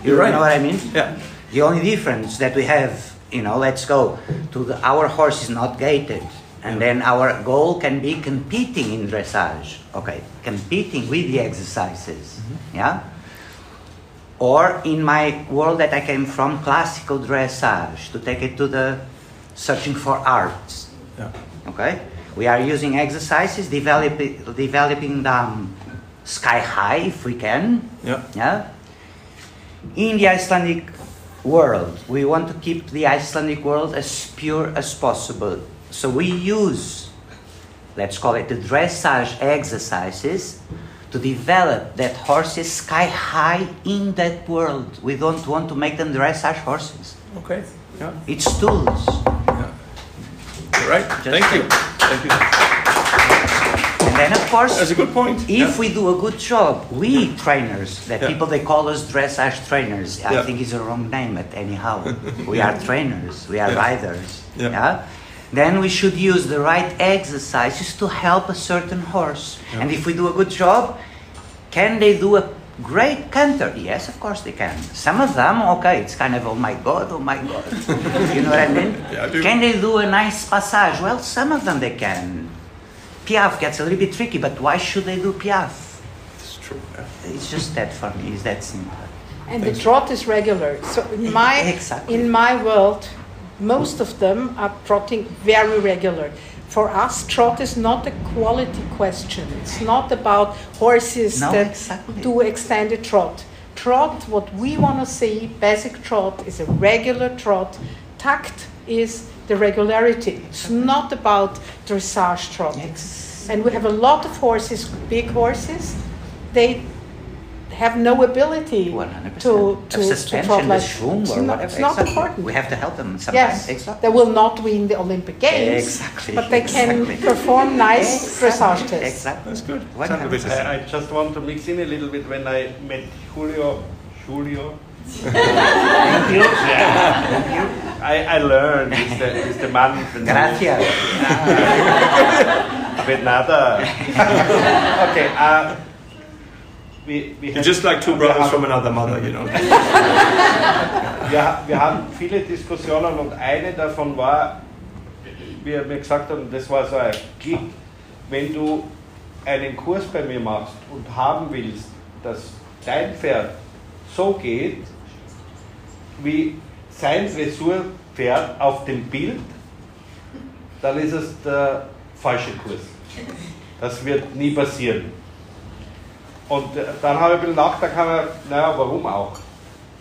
Speaker 3: You're right.
Speaker 4: know what I mean?
Speaker 3: Yeah.
Speaker 4: The only difference that we have, you know, let's go to the, our horse is not gated, and then our goal can be competing in dressage. Okay, competing with the exercises, mm-hmm. yeah. Or in my world that I came from, classical dressage, to take it to the searching for arts.
Speaker 3: Yeah.
Speaker 4: Okay, we are using exercises, developing developing them sky high if we can.
Speaker 3: Yeah.
Speaker 4: Yeah. In the Icelandic world, we want to keep the Icelandic world as pure as possible. So we use, let's call it the dressage exercises, to develop that horses sky high in that world. We don't want to make them dressage horses.
Speaker 3: Okay. Yeah.
Speaker 4: It's tools.
Speaker 3: You're right. Thank you. Thank you.
Speaker 4: And then, of course,
Speaker 3: That's a good point.
Speaker 4: If
Speaker 3: Yeah.
Speaker 4: we do a good job, we trainers, the
Speaker 3: Yeah.
Speaker 4: people they call us dressage trainers. I
Speaker 3: Yeah.
Speaker 4: think it's a wrong name, but anyhow, we are trainers, we are
Speaker 3: Yeah.
Speaker 4: riders.
Speaker 3: Yeah.
Speaker 4: Then we should use the right exercises to help a certain horse.
Speaker 3: Yeah.
Speaker 4: And if we do a good job, can they do a great canter? Yes, of course they can. Some of them, okay, it's kind of oh my god, oh my god. you know what I mean?
Speaker 3: Yeah, I do.
Speaker 4: Can they do a nice passage? Well, some of them they can. Piaf gets a little bit tricky, but why should they do Piaf?
Speaker 3: It's true. Yeah.
Speaker 4: It's just that for me. It's that simple.
Speaker 2: And the trot is regular. So in my
Speaker 4: Exactly.
Speaker 2: in my world, most of them are trotting very regular. For us, trot is not a quality question. It's not about horses
Speaker 4: No,
Speaker 2: that
Speaker 4: exactly.
Speaker 2: do extended trot. Trot, what we want to see, basic trot, is a regular trot. Tact is the regularity. It's not about dressage trotting.
Speaker 4: Yes.
Speaker 2: And we have a lot of horses, big horses. They have no ability
Speaker 4: 100%.
Speaker 2: to, to,
Speaker 4: Of
Speaker 2: to
Speaker 4: suspension,
Speaker 2: trot
Speaker 4: the
Speaker 2: like
Speaker 4: schwung
Speaker 2: it's
Speaker 4: or
Speaker 2: not,
Speaker 4: whatever.
Speaker 2: it's not
Speaker 4: exactly.
Speaker 2: important.
Speaker 4: We have to help them sometimes.
Speaker 2: Yes,
Speaker 4: Exactly.
Speaker 2: they will not win the Olympic Games,
Speaker 4: Exactly,
Speaker 2: but they can
Speaker 4: exactly.
Speaker 2: perform nice
Speaker 4: Exactly,
Speaker 2: dressage tests.
Speaker 4: Exactly.
Speaker 3: That's good.
Speaker 4: Why
Speaker 3: Sounds a
Speaker 4: not?
Speaker 3: bit
Speaker 6: I, I just want to mix in a little bit when I met Julio. Julio.
Speaker 5: Thank you. Thank you.
Speaker 6: I, I learned he's the, he's the man.
Speaker 4: Gracias.
Speaker 6: With nada. okay. Uh,
Speaker 3: You're just like two brothers from another mother, you know.
Speaker 6: wir, wir haben viele Diskussionen und eine davon war, wie er mir gesagt hat, und das war so ein Klick, wenn du einen Kurs bei mir machst und haben willst, dass dein Pferd so geht, wie sein Dressurpferd auf dem Bild, dann ist es der falsche Kurs. Das wird nie passieren. Und äh, dann habe ich ein bisschen nachgedacht, naja, warum auch?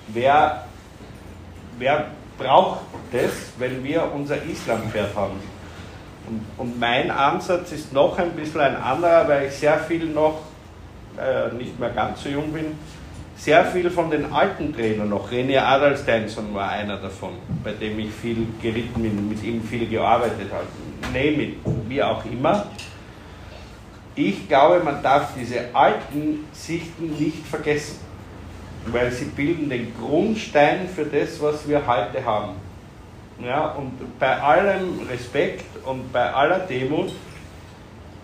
Speaker 6: Wer, wer braucht das, wenn wir unser Islampferd haben? Und, und mein Ansatz ist noch ein bisschen ein anderer, weil ich sehr viel noch, äh, nicht mehr ganz so jung bin, sehr viel von den alten Trainern noch, René Adalsteinsson war einer davon, bei dem ich viel geritten bin, mit ihm viel gearbeitet habe, name it, wie auch immer. Ich glaube, man darf diese alten Sichten nicht vergessen, weil sie bilden den Grundstein für das, was wir heute haben. Ja, und bei allem Respekt und bei aller Demut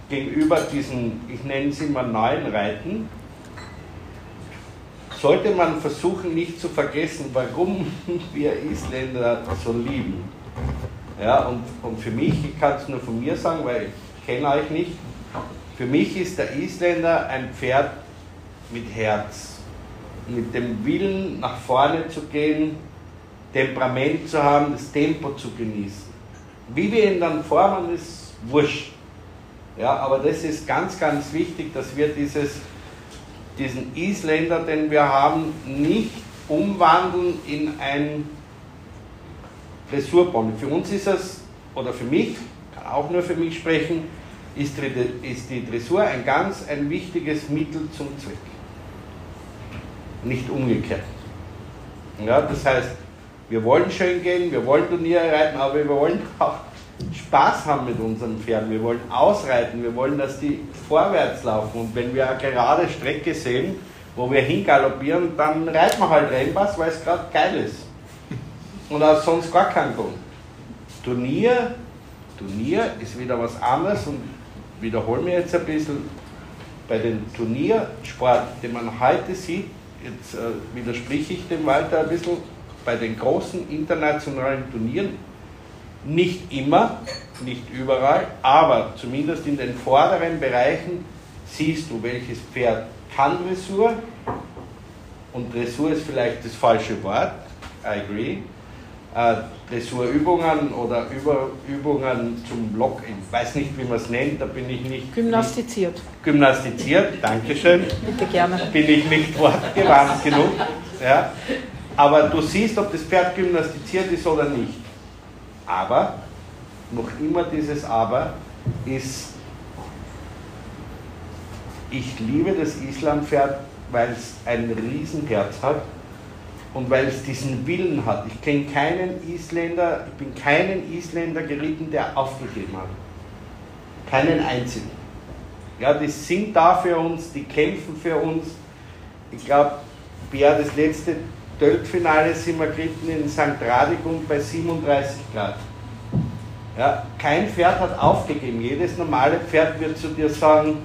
Speaker 6: gegenüber diesen, ich nenne sie mal neuen Reiten, sollte man versuchen, nicht zu vergessen, warum wir Isländer so lieben. Ja, und, und für mich, ich kann es nur von mir sagen, weil ich kenne euch nicht, für mich ist der Isländer ein Pferd mit Herz, mit dem Willen nach vorne zu gehen, Temperament zu haben, das Tempo zu genießen. Wie wir ihn dann formen, ist wurscht. Ja, aber das ist ganz, ganz wichtig, dass wir dieses, diesen Isländer, den wir haben, nicht umwandeln in ein Dressurpony. Für uns ist es, oder für mich, kann auch nur für mich sprechen, ist die, Dressur ein ganz ein wichtiges Mittel zum Zweck. Nicht umgekehrt. Ja, das heißt, wir wollen schön gehen, wir wollen Turniere reiten, aber wir wollen auch Spaß haben mit unseren Pferden. Wir wollen ausreiten, wir wollen, dass die vorwärts laufen. Und wenn wir eine gerade Strecke sehen, wo wir hingaloppieren, dann reiten wir halt Rennpass, weil es gerade geil ist. Und auch sonst gar keinen Grund. Turnier, Turnier ist wieder was anderes und wiederhole mir jetzt ein bisschen. Bei dem Turniersport, den man heute sieht, jetzt äh, widerspreche ich dem Walter ein bisschen, bei den großen internationalen Turnieren, nicht immer, nicht überall, aber zumindest in den vorderen Bereichen siehst du, welches Pferd kann Dressur und Dressur ist vielleicht das falsche Wort, I agree. Äh, Dressurübungen oder Über Übungen zum Block, ich weiß nicht, wie man es nennt, da bin ich nicht
Speaker 2: Gymnastiziert.
Speaker 6: Nicht gymnastiziert, Dankeschön
Speaker 2: Bitte gerne.
Speaker 6: bin ich nicht wortgewandt genug. Ja. Aber du siehst, ob das Pferd gymnastiziert ist oder nicht. Aber, noch immer dieses Aber, ist, ich liebe das Islampferd, weil es ein Riesenherz hat und weil es diesen Willen hat. Ich kenne keinen Isländer, ich bin keinen Isländer geritten, der aufgegeben hat. Keinen einzigen. Ja, die sind da für uns, die kämpfen für uns. Ich glaube, Bär, das letzte Töltfinale sind wir geritten in St. Radikund bei 37 Grad. Ja, kein Pferd hat aufgegeben. Jedes normale Pferd wird zu dir sagen,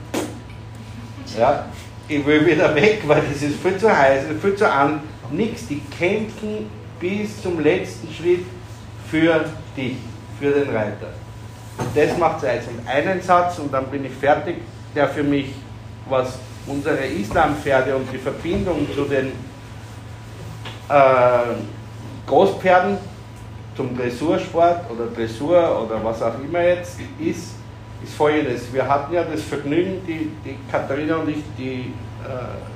Speaker 6: ja, ich will wieder weg, weil das ist viel zu heiß, viel zu an. Nix, die kämpfen bis zum letzten Schritt für dich, für den Reiter. Und das macht es eins. Und einen Satz, und dann bin ich fertig, der für mich, was unsere Islampferde und die Verbindung zu den äh, Großpferden, zum Dressursport oder Dressur oder was auch immer jetzt ist, ist folgendes. Wir hatten ja das Vergnügen, die, die Katharina und ich, die äh,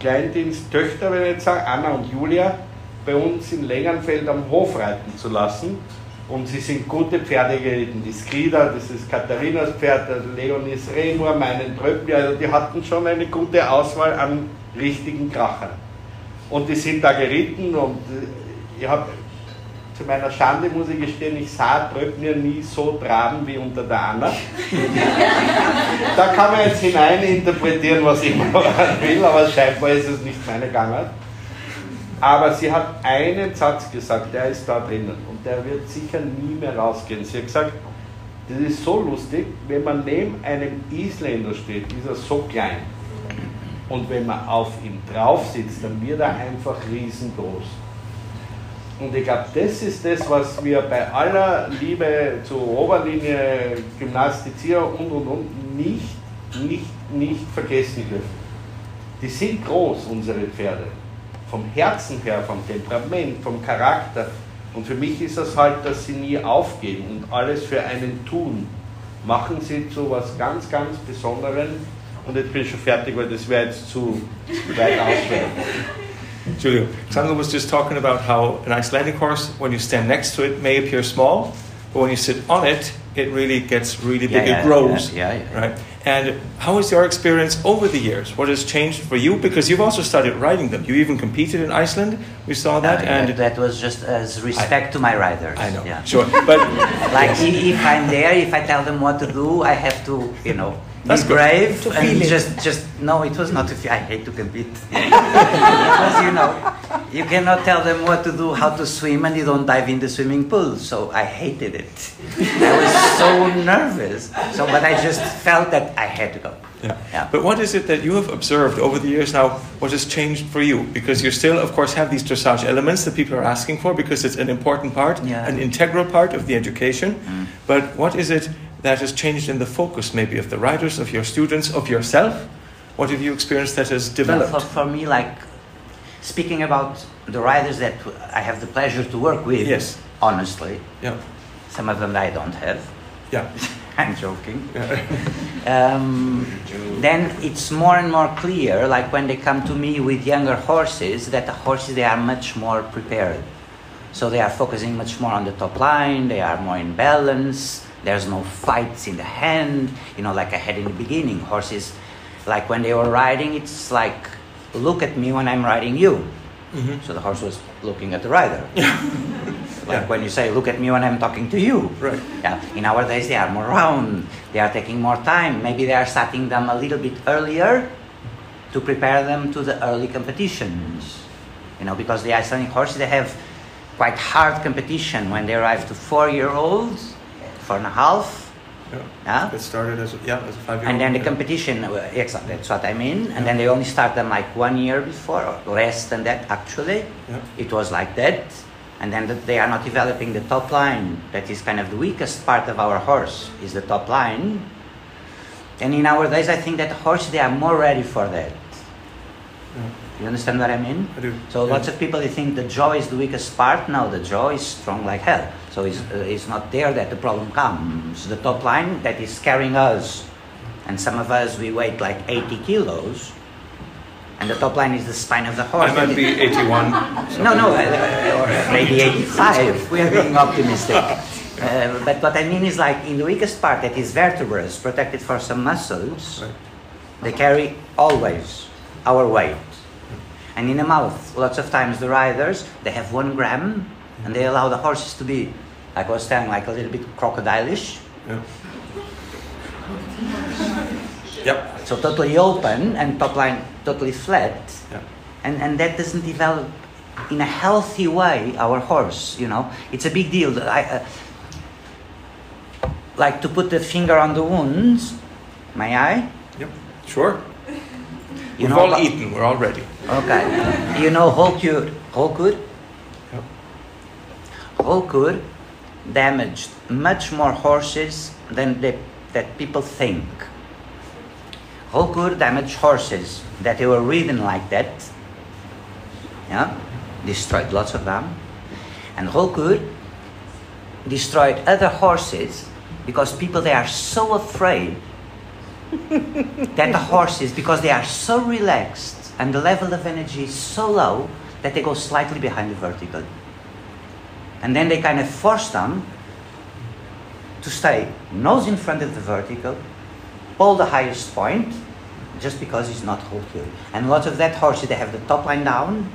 Speaker 6: Kleindiensttöchter, wenn ich jetzt sage, Anna und Julia, bei uns in Längenfeld am Hof reiten zu lassen. Und sie sind gute Pferde geritten. Die Skrida, das ist Katharinas Pferd, Leonis Renur, meinen Tröppli, also die hatten schon eine gute Auswahl an richtigen Kracher. Und die sind da geritten und äh, ich habe zu meiner Schande muss ich gestehen, ich sah Bröckner nie so traben wie unter der Anna. da kann man jetzt hineininterpretieren, was ich mal will, aber scheinbar ist es nicht meine Gangart. Aber sie hat einen Satz gesagt, der ist da drinnen und der wird sicher nie mehr rausgehen. Sie hat gesagt, das ist so lustig, wenn man neben einem Isländer steht, ist er so klein. Und wenn man auf ihm drauf sitzt, dann wird er einfach riesengroß. Und ich glaube, das ist das, was wir bei aller Liebe zur Oberlinie, Gymnastizierer und und und nicht, nicht, nicht vergessen dürfen. Die sind groß, unsere Pferde. Vom Herzen her, vom Temperament, vom Charakter. Und für mich ist das halt, dass sie nie aufgeben und alles für einen tun. Machen sie zu was ganz, ganz Besonderem. Und jetzt bin ich schon fertig, weil das wäre jetzt zu weit ausführen.
Speaker 3: Julio, Sandro was just talking about how an Icelandic horse, when you stand next to it, may appear small, but when you sit on it, it really gets really big.
Speaker 4: Yeah,
Speaker 3: it grows,
Speaker 4: yeah,
Speaker 3: right? And how is your experience over the years? What has changed for you? Because you've also started riding them. You even competed in Iceland. We saw that,
Speaker 4: Uh,
Speaker 3: and
Speaker 4: that, was just as respect to my riders.
Speaker 3: I know,
Speaker 4: Yeah.
Speaker 3: sure, but
Speaker 4: Like i- if I'm there, if I tell them what to do, I have to, you know,
Speaker 3: That's good.
Speaker 4: brave
Speaker 2: To
Speaker 4: and
Speaker 2: feel
Speaker 4: just, just no. It was not to feel. I hate to compete because you know, you cannot tell them what to do, how to swim, and you don't dive in the swimming pool. So I hated it. I was so nervous. So, but I just felt that I had to go.
Speaker 3: Yeah.
Speaker 4: Yeah.
Speaker 3: But what is it that you have observed over the years now? What has changed for you? Because you still, of course, have these dressage elements that people are asking for because it's an important part,
Speaker 4: Yeah.
Speaker 3: an integral part of the education.
Speaker 4: Mm.
Speaker 3: But what is it that has changed in the focus, maybe, of the writers, of your students, of yourself? What have you experienced that has
Speaker 4: Yeah,
Speaker 3: developed?
Speaker 4: for, for me, like speaking about the riders that I have the pleasure to work with.
Speaker 3: Yes.
Speaker 4: Honestly,
Speaker 3: Yeah.
Speaker 4: some of them I don't have.
Speaker 3: Yeah.
Speaker 4: I'm joking.
Speaker 3: yeah.
Speaker 4: Um, then it's more and more clear, like when they come to me with younger horses, that the horses they are much more prepared. So they are focusing much more on the top line. They are more in balance. There's no fights in the hand. You know, like I had in the beginning, horses, like when they were riding, it's like, look at me when I'm riding you.
Speaker 3: Mhm.
Speaker 4: So the horse was looking at the rider. Like
Speaker 3: Yeah.
Speaker 4: when you say, look at me when I'm talking to you.
Speaker 3: Right.
Speaker 4: Yeah. In our days, they are more round. They are taking more time. Maybe they are starting them a little bit earlier to prepare them to the early competitions. You know, because the Icelandic horses, they have quite hard competition when they arrive to four-year-olds, four and a half.
Speaker 3: yeah.
Speaker 4: Yeah.
Speaker 3: It started as a, yeah, as a five-year-old.
Speaker 4: And then the competition, uh, exactly, that's what I mean. And then they only start them like one year before, or less than that actually.
Speaker 3: Yeah.
Speaker 4: It was like that. And then that they are not developing the top line. That is kind of the weakest part of our horse, is the top line. And in our days, I think that horses, they are more ready for that.
Speaker 3: Yeah.
Speaker 4: You understand what I mean?
Speaker 3: I do.
Speaker 4: So
Speaker 3: Yeah.
Speaker 4: lots of people they think the jaw is the weakest part. No, the jaw is strong like hell. So it's, uh, it's not there that the problem comes. The top line that is carrying us, and some of us we weigh like 80 kilos, and the top line is the spine of the horse.
Speaker 3: I might be 81.
Speaker 4: No, no, uh, or maybe 85. We are being optimistic. Uh, but what I mean is like in the weakest part, that is vertebrae, protected for some muscles, they carry always our weight. And in the mouth, lots of times the riders, they have one gram and they allow the horses to be, like I was telling, like a little bit crocodilish.
Speaker 3: Yeah. Yep.
Speaker 4: So totally open and top line totally flat.
Speaker 3: Yeah.
Speaker 4: and and that doesn't develop in a healthy way our horse you know it's a big deal I, uh, like to put the finger on the wounds may i
Speaker 3: Yep. Sure.
Speaker 4: you
Speaker 3: We've
Speaker 4: know
Speaker 3: all
Speaker 4: about-
Speaker 3: eaten. We're all ready.
Speaker 4: okay you know Holkur Holkur
Speaker 3: Yep.
Speaker 4: Holkur damaged much more horses than they, that people think Holkur damaged horses that they were ridden like that yeah, destroyed lots of them. And Holkur destroyed other horses because people they are so afraid that the horses, because they are so relaxed and the level of energy is so low that they go slightly behind the vertical. And then they kind of force them to stay nose in front of the vertical, pull the highest point, just because it's not Rollkur. And lots of that horses, they have the top line down.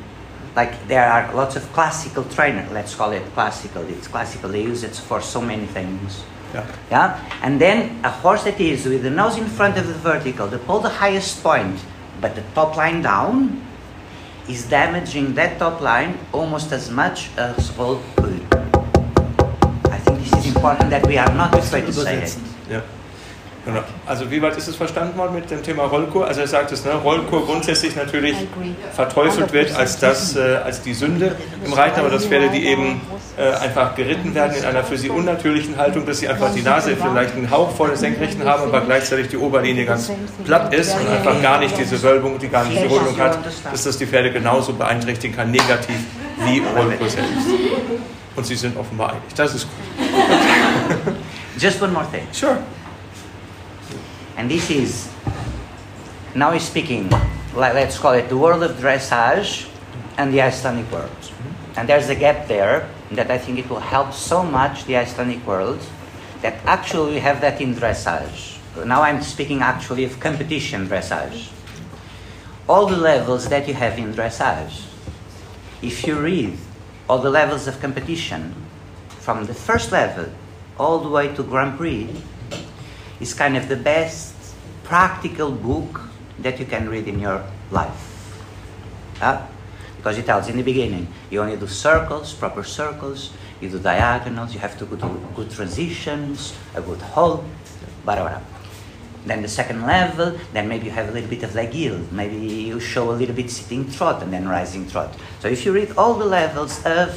Speaker 4: Like there are lots of classical trainer, let's call it classical. It's classical, they use it for so many things.
Speaker 3: Yeah.
Speaker 4: Yeah? And then a horse that is with the nose in front of the vertical, the pole the highest point, but the top line down, is damaging that top line almost as much as roll could. I think this is important that we are not afraid to say it.
Speaker 3: Ja. Genau. Also wie weit ist es verstanden worden mit dem Thema Rollkur? Also er sagt es, ne, Rollkur grundsätzlich natürlich verteufelt wird als das, äh, als die Sünde im Reiten, aber dass Pferde, die eben äh, einfach geritten werden in einer für sie unnatürlichen Haltung, dass sie einfach die Nase vielleicht einen Hauch voll senkrechten haben, aber gleichzeitig die Oberlinie ganz platt ist und einfach gar nicht diese Wölbung, die gar nicht die Rundung hat, dass das die Pferde genauso beeinträchtigen kann, negativ wie Rollkur selbst. Und sie sind offenbar einig. Das ist gut.
Speaker 4: Just one more thing.
Speaker 3: Sure.
Speaker 4: And this is now speaking, like, let's call it the world of dressage and the Icelandic world. And there's a gap there that I think it will help so much the Icelandic world that actually we have that in dressage. Now I'm speaking actually of competition dressage. All the levels that you have in dressage, if you read all the levels of competition from the first level all the way to Grand Prix, is kind of the best practical book that you can read in your life. Because it tells in the beginning, you only do circles, proper circles, you do diagonals, you have to do good transitions, a good halt, whatever. Then the second level, then maybe you have a little bit of leg yield, maybe you show a little bit sitting trot and then rising trot. So if you read all the levels of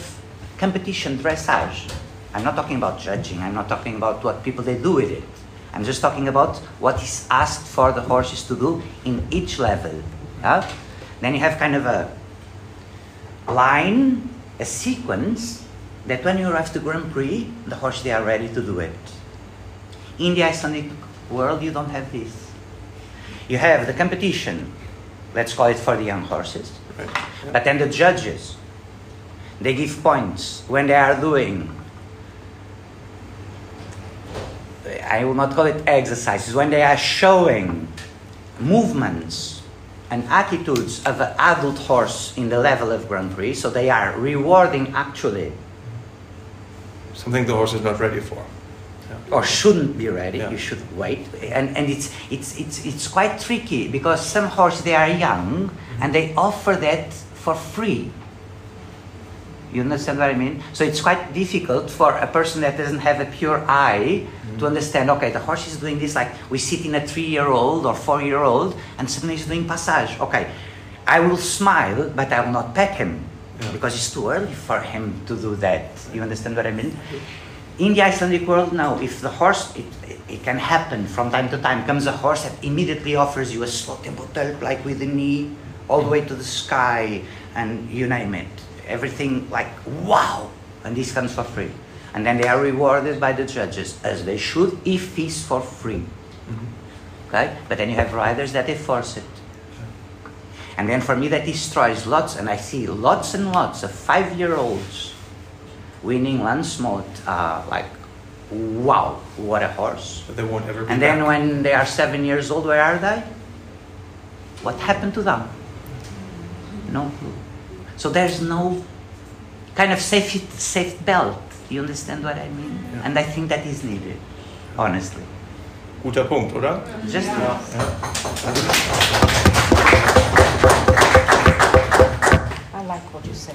Speaker 4: competition dressage, I'm not talking about judging, I'm not talking about what people they do with it. I'm just talking about what is asked for the horses to do in each level. Yeah? Then you have kind of a line, a sequence that when you arrive to Grand Prix, the horse they are ready to do it. In the Icelandic world, you don't have this. You have the competition, let's call it for the young horses,
Speaker 3: Right.
Speaker 4: but then the judges, they give points when they are doing I will not call it exercises, when they are showing movements and attitudes of an adult horse in the level of Grand Prix, so they are rewarding actually
Speaker 3: Something the horse is not ready for.
Speaker 4: or shouldn't be ready.
Speaker 3: Yeah.
Speaker 4: You should wait, and and it's it's it's it's quite tricky because some horses they are young and they offer that for free. You understand what I mean? So it's quite difficult for a person that doesn't have a pure eye to understand. Okay, the horse is doing this. Like we sit in a three-year-old or four-year-old, and suddenly he's doing passage. Okay, I will smile, but I will not pet him
Speaker 3: Yeah.
Speaker 4: because it's too early for him to do that. You understand what I mean? In the Icelandic world, now, if the horse, it, it, it can happen from time to time, comes a horse that immediately offers you a slow tempo like with the knee all the way to the sky, and you name it. Everything like, wow! And this comes for free. And then they are rewarded by the judges, as they should, if it's for free. Okay? But then you have riders that they force it. And then for me, that destroys lots, and I see lots and lots of five year olds winning Lansmode, uh, like, wow, what a horse.
Speaker 3: But they won't ever be
Speaker 4: And then
Speaker 3: back.
Speaker 4: when they are seven years old, where are they? What happened to them? No clue. So there's no kind of safe, safe belt. You understand what I mean?
Speaker 3: Yeah.
Speaker 4: And I think that is needed, honestly.
Speaker 3: Guter Punkt, oder?
Speaker 4: Just
Speaker 2: I like what you say.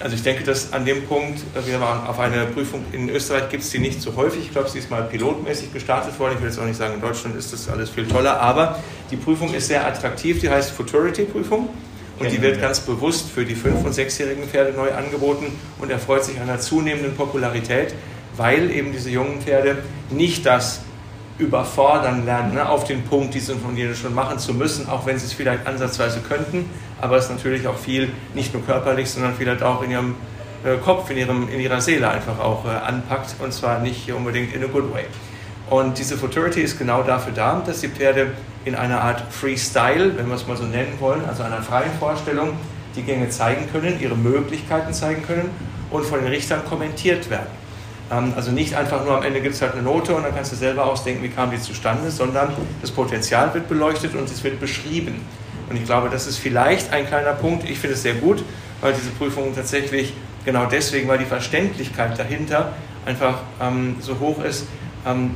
Speaker 3: Also ich denke, dass an dem Punkt, äh, wir waren auf eine Prüfung in Österreich, gibt es die nicht so häufig. Ich glaube, sie ist mal pilotmäßig gestartet worden. Ich will jetzt auch nicht sagen, in Deutschland ist das alles viel toller, aber die Prüfung ist sehr attraktiv. Die heißt Futurity-Prüfung und die wird ganz bewusst für die 5- und 6-jährigen Pferde neu angeboten und erfreut sich einer zunehmenden Popularität, weil eben diese jungen Pferde nicht das überfordern lernen, ne, auf den Punkt, diesen von denen schon machen zu müssen, auch wenn sie es vielleicht ansatzweise könnten, aber es natürlich auch viel, nicht nur körperlich, sondern vielleicht auch in ihrem äh, Kopf, in, ihrem, in ihrer Seele einfach auch äh, anpackt und zwar nicht unbedingt in a good way. Und diese Futurity ist genau dafür da, dass die Pferde in einer Art Freestyle, wenn wir es mal so nennen wollen, also einer freien Vorstellung, die Gänge zeigen können, ihre Möglichkeiten zeigen können und von den Richtern kommentiert werden. Ähm, also nicht einfach nur am Ende gibt es halt eine Note und dann kannst du selber ausdenken, wie kam die zustande, sondern das Potenzial wird beleuchtet und es wird beschrieben. Und ich glaube, das ist vielleicht ein kleiner Punkt. Ich finde es sehr gut, weil diese Prüfungen tatsächlich genau deswegen, weil die Verständlichkeit dahinter einfach ähm, so hoch ist,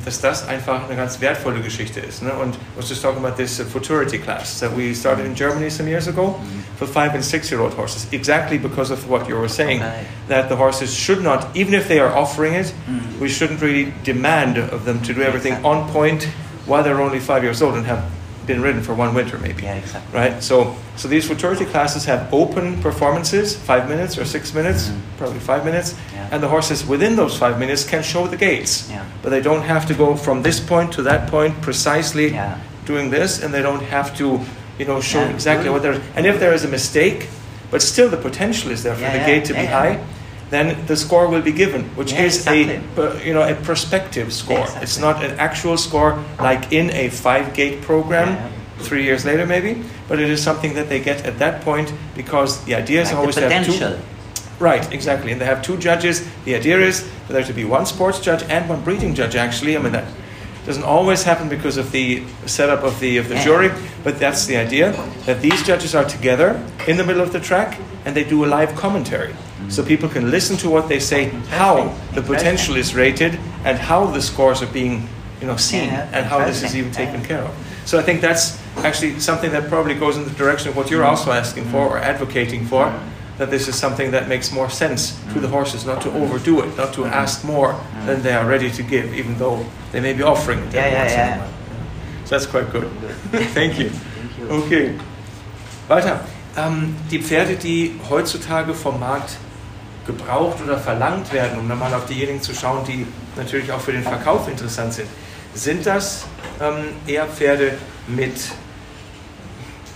Speaker 3: dass das einfach eine ganz wertvolle Geschichte ist. Ne? Und I was just talking about this uh, futurity class that we started in Germany some years ago for five and six year old horses, exactly because of what you were saying, that the horses should not, even if they are offering it, we shouldn't really demand of them to do everything on point while they're only five years old and have been ridden for one winter maybe
Speaker 4: Yeah, exactly.
Speaker 3: right? So, so these futurity classes have open performances, five minutes or six minutes, mm-hmm. probably five minutes,
Speaker 4: Yeah.
Speaker 3: and the horses within those five minutes can show the gates,
Speaker 4: Yeah.
Speaker 3: but they don't have to go from this point to that point precisely
Speaker 4: Yeah.
Speaker 3: doing this, and they don't have to, you know, show exactly what they're. And if there is a mistake, but still the potential is there for the gate to be high. Then the score will be given, which
Speaker 4: Yeah,
Speaker 3: is
Speaker 4: exactly.
Speaker 3: a, you know, a prospective score.
Speaker 4: Exactly.
Speaker 3: It's not an actual score like in a five-gate program,
Speaker 4: Yeah,
Speaker 3: three years later maybe, but it is something that they get at that point because the idea is
Speaker 4: Like
Speaker 3: always to have two. Right, exactly. And they have two judges. The idea is for there to be one sports judge and one breeding judge. Actually, I mean that doesn't always happen because of the setup of the of the
Speaker 4: Yeah.
Speaker 3: jury, but that's the idea that these judges are together in the middle of the track and they do a live commentary, so people can listen to what they say, how the potential is rated, and how the scores are being, you know, seen, and how this is even taken care of. So I think that's actually something that probably goes in the direction of what you're also asking for or advocating for. That this is something that makes more sense to the horses, not to overdo it, not to ask more than they are ready to give, even though they may be offering it.
Speaker 4: Yeah, yeah,
Speaker 3: once in a
Speaker 4: yeah.
Speaker 3: So that's quite good. Thank you. Okay. Weiter. Ähm, um, die Pferde, die heutzutage vom Markt gebraucht oder verlangt werden, um dann mal auf diejenigen zu schauen, die natürlich auch für den Verkauf interessant sind, sind das ähm, eher Pferde mit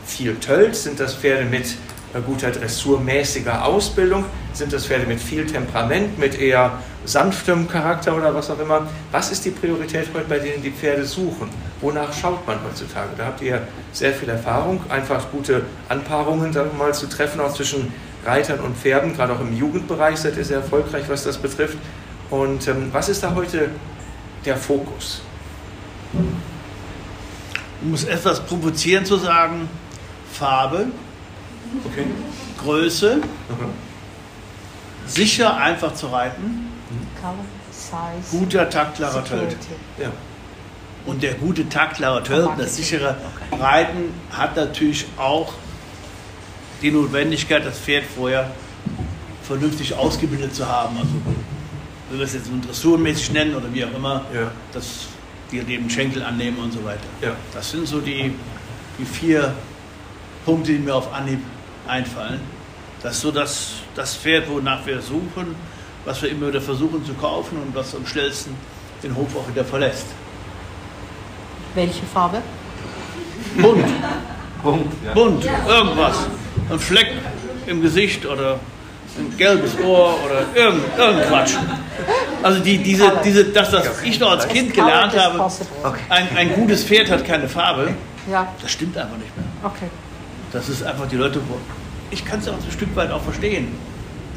Speaker 3: viel Tölz? Sind das Pferde mit äh, guter dressurmäßiger Ausbildung? Sind das Pferde mit viel Temperament, mit eher sanftem Charakter oder was auch immer? Was ist die Priorität heute, bei denen die Pferde suchen? Wonach schaut man heutzutage? Da habt ihr sehr viel Erfahrung, einfach gute Anpaarungen sagen wir mal, zu treffen, auch zwischen Reitern und Pferden, gerade auch im Jugendbereich seid ihr sehr erfolgreich, was das betrifft. Und ähm, was ist da heute der Fokus?
Speaker 5: Um es etwas provozierend zu sagen, Farbe,
Speaker 3: Okay.
Speaker 5: Größe,
Speaker 3: Mhm.
Speaker 5: sicher, einfach zu reiten,
Speaker 2: Color, size,
Speaker 5: guter, taktklarer Tölt.
Speaker 3: Ja.
Speaker 5: Und der gute taktlare Tölt, das sichere Reiten hat natürlich auch die Notwendigkeit, das Pferd vorher vernünftig ausgebildet zu haben. Also, wenn wir es jetzt dressurmäßig nennen oder wie auch immer,
Speaker 3: Ja.
Speaker 5: dass die den Schenkel annehmen und so weiter.
Speaker 3: Ja.
Speaker 5: Das sind so die, die vier Punkte, die mir auf Anhieb einfallen. Das ist so das, das Pferd, wonach wir suchen, was wir immer wieder versuchen zu kaufen und was am schnellsten den Hof auch wieder verlässt.
Speaker 2: Welche Farbe?
Speaker 5: Bunt,
Speaker 6: Punkt. Ja.
Speaker 5: bunt, irgendwas. Ein Fleck im Gesicht oder ein gelbes Ohr oder irgend, irgend Quatsch. Also die, diese, diese, das, was ich noch als Kind gelernt habe, ein, ein gutes Pferd hat keine Farbe,
Speaker 2: Ja,
Speaker 5: das stimmt einfach nicht mehr.
Speaker 2: okay.
Speaker 5: Das ist einfach die Leute, wo ich kann es auch ein Stück weit auch verstehen.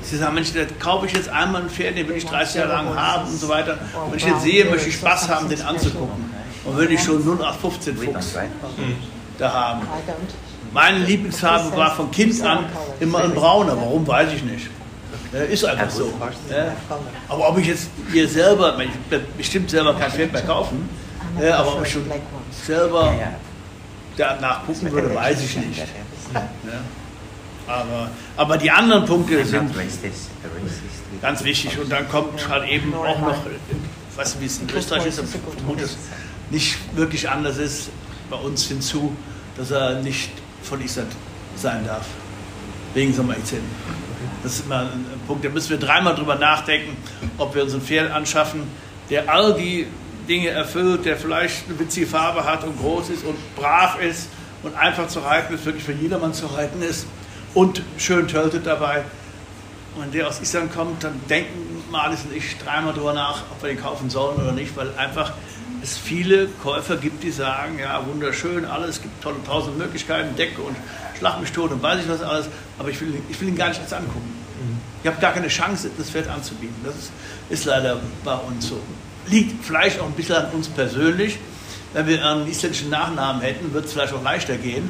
Speaker 5: Sie sagen, Mensch, da kaufe ich jetzt einmal ein Pferd, den will ich 30 Jahre lang haben und so weiter. Wenn ich den sehe, möchte ich Spaß haben, den anzugucken. Und will ich schon 0815 Fuchs da haben. Meine Lieblingsfarbe war von Kind an immer ein brauner. Warum, weiß ich nicht. Ja, Ist einfach so. Ja. Aber ob ich jetzt hier selber, ich werde bestimmt selber kein Pferd mehr kaufen, ja, aber ob ich schon selber danach gucken würde, weiß ich nicht. Aber, aber die anderen Punkte sind ganz wichtig. Und dann kommt halt eben auch noch, nicht, wie es in Österreich ist, aber ich vermute, es nicht wirklich anders ist, bei uns hinzu, dass er nicht von Island sein darf. Wegen Sommerizin. Das ist immer ein Punkt, da müssen wir dreimal drüber nachdenken, ob wir uns ein Pferd anschaffen, der all die Dinge erfüllt, der vielleicht eine witzige Farbe hat und groß ist und brav ist und einfach zu reiten ist, wirklich für jedermann zu reiten ist und schön töltet dabei. Und wenn der aus Island kommt, dann denken Marlies und ich dreimal drüber nach, ob wir den kaufen sollen oder nicht, weil einfach es viele Käufer gibt, die sagen, ja, wunderschön, alles, es gibt tolle tausend Möglichkeiten, Decke und Schlag mich tot und weiß ich was alles, aber ich will, ich will ihn gar nicht erst angucken. Ich habe gar keine Chance, das Pferd anzubieten. Das ist, ist leider bei uns so. Liegt vielleicht auch ein bisschen an uns persönlich. Wenn wir einen isländischen Nachnamen hätten, würde es vielleicht auch leichter gehen.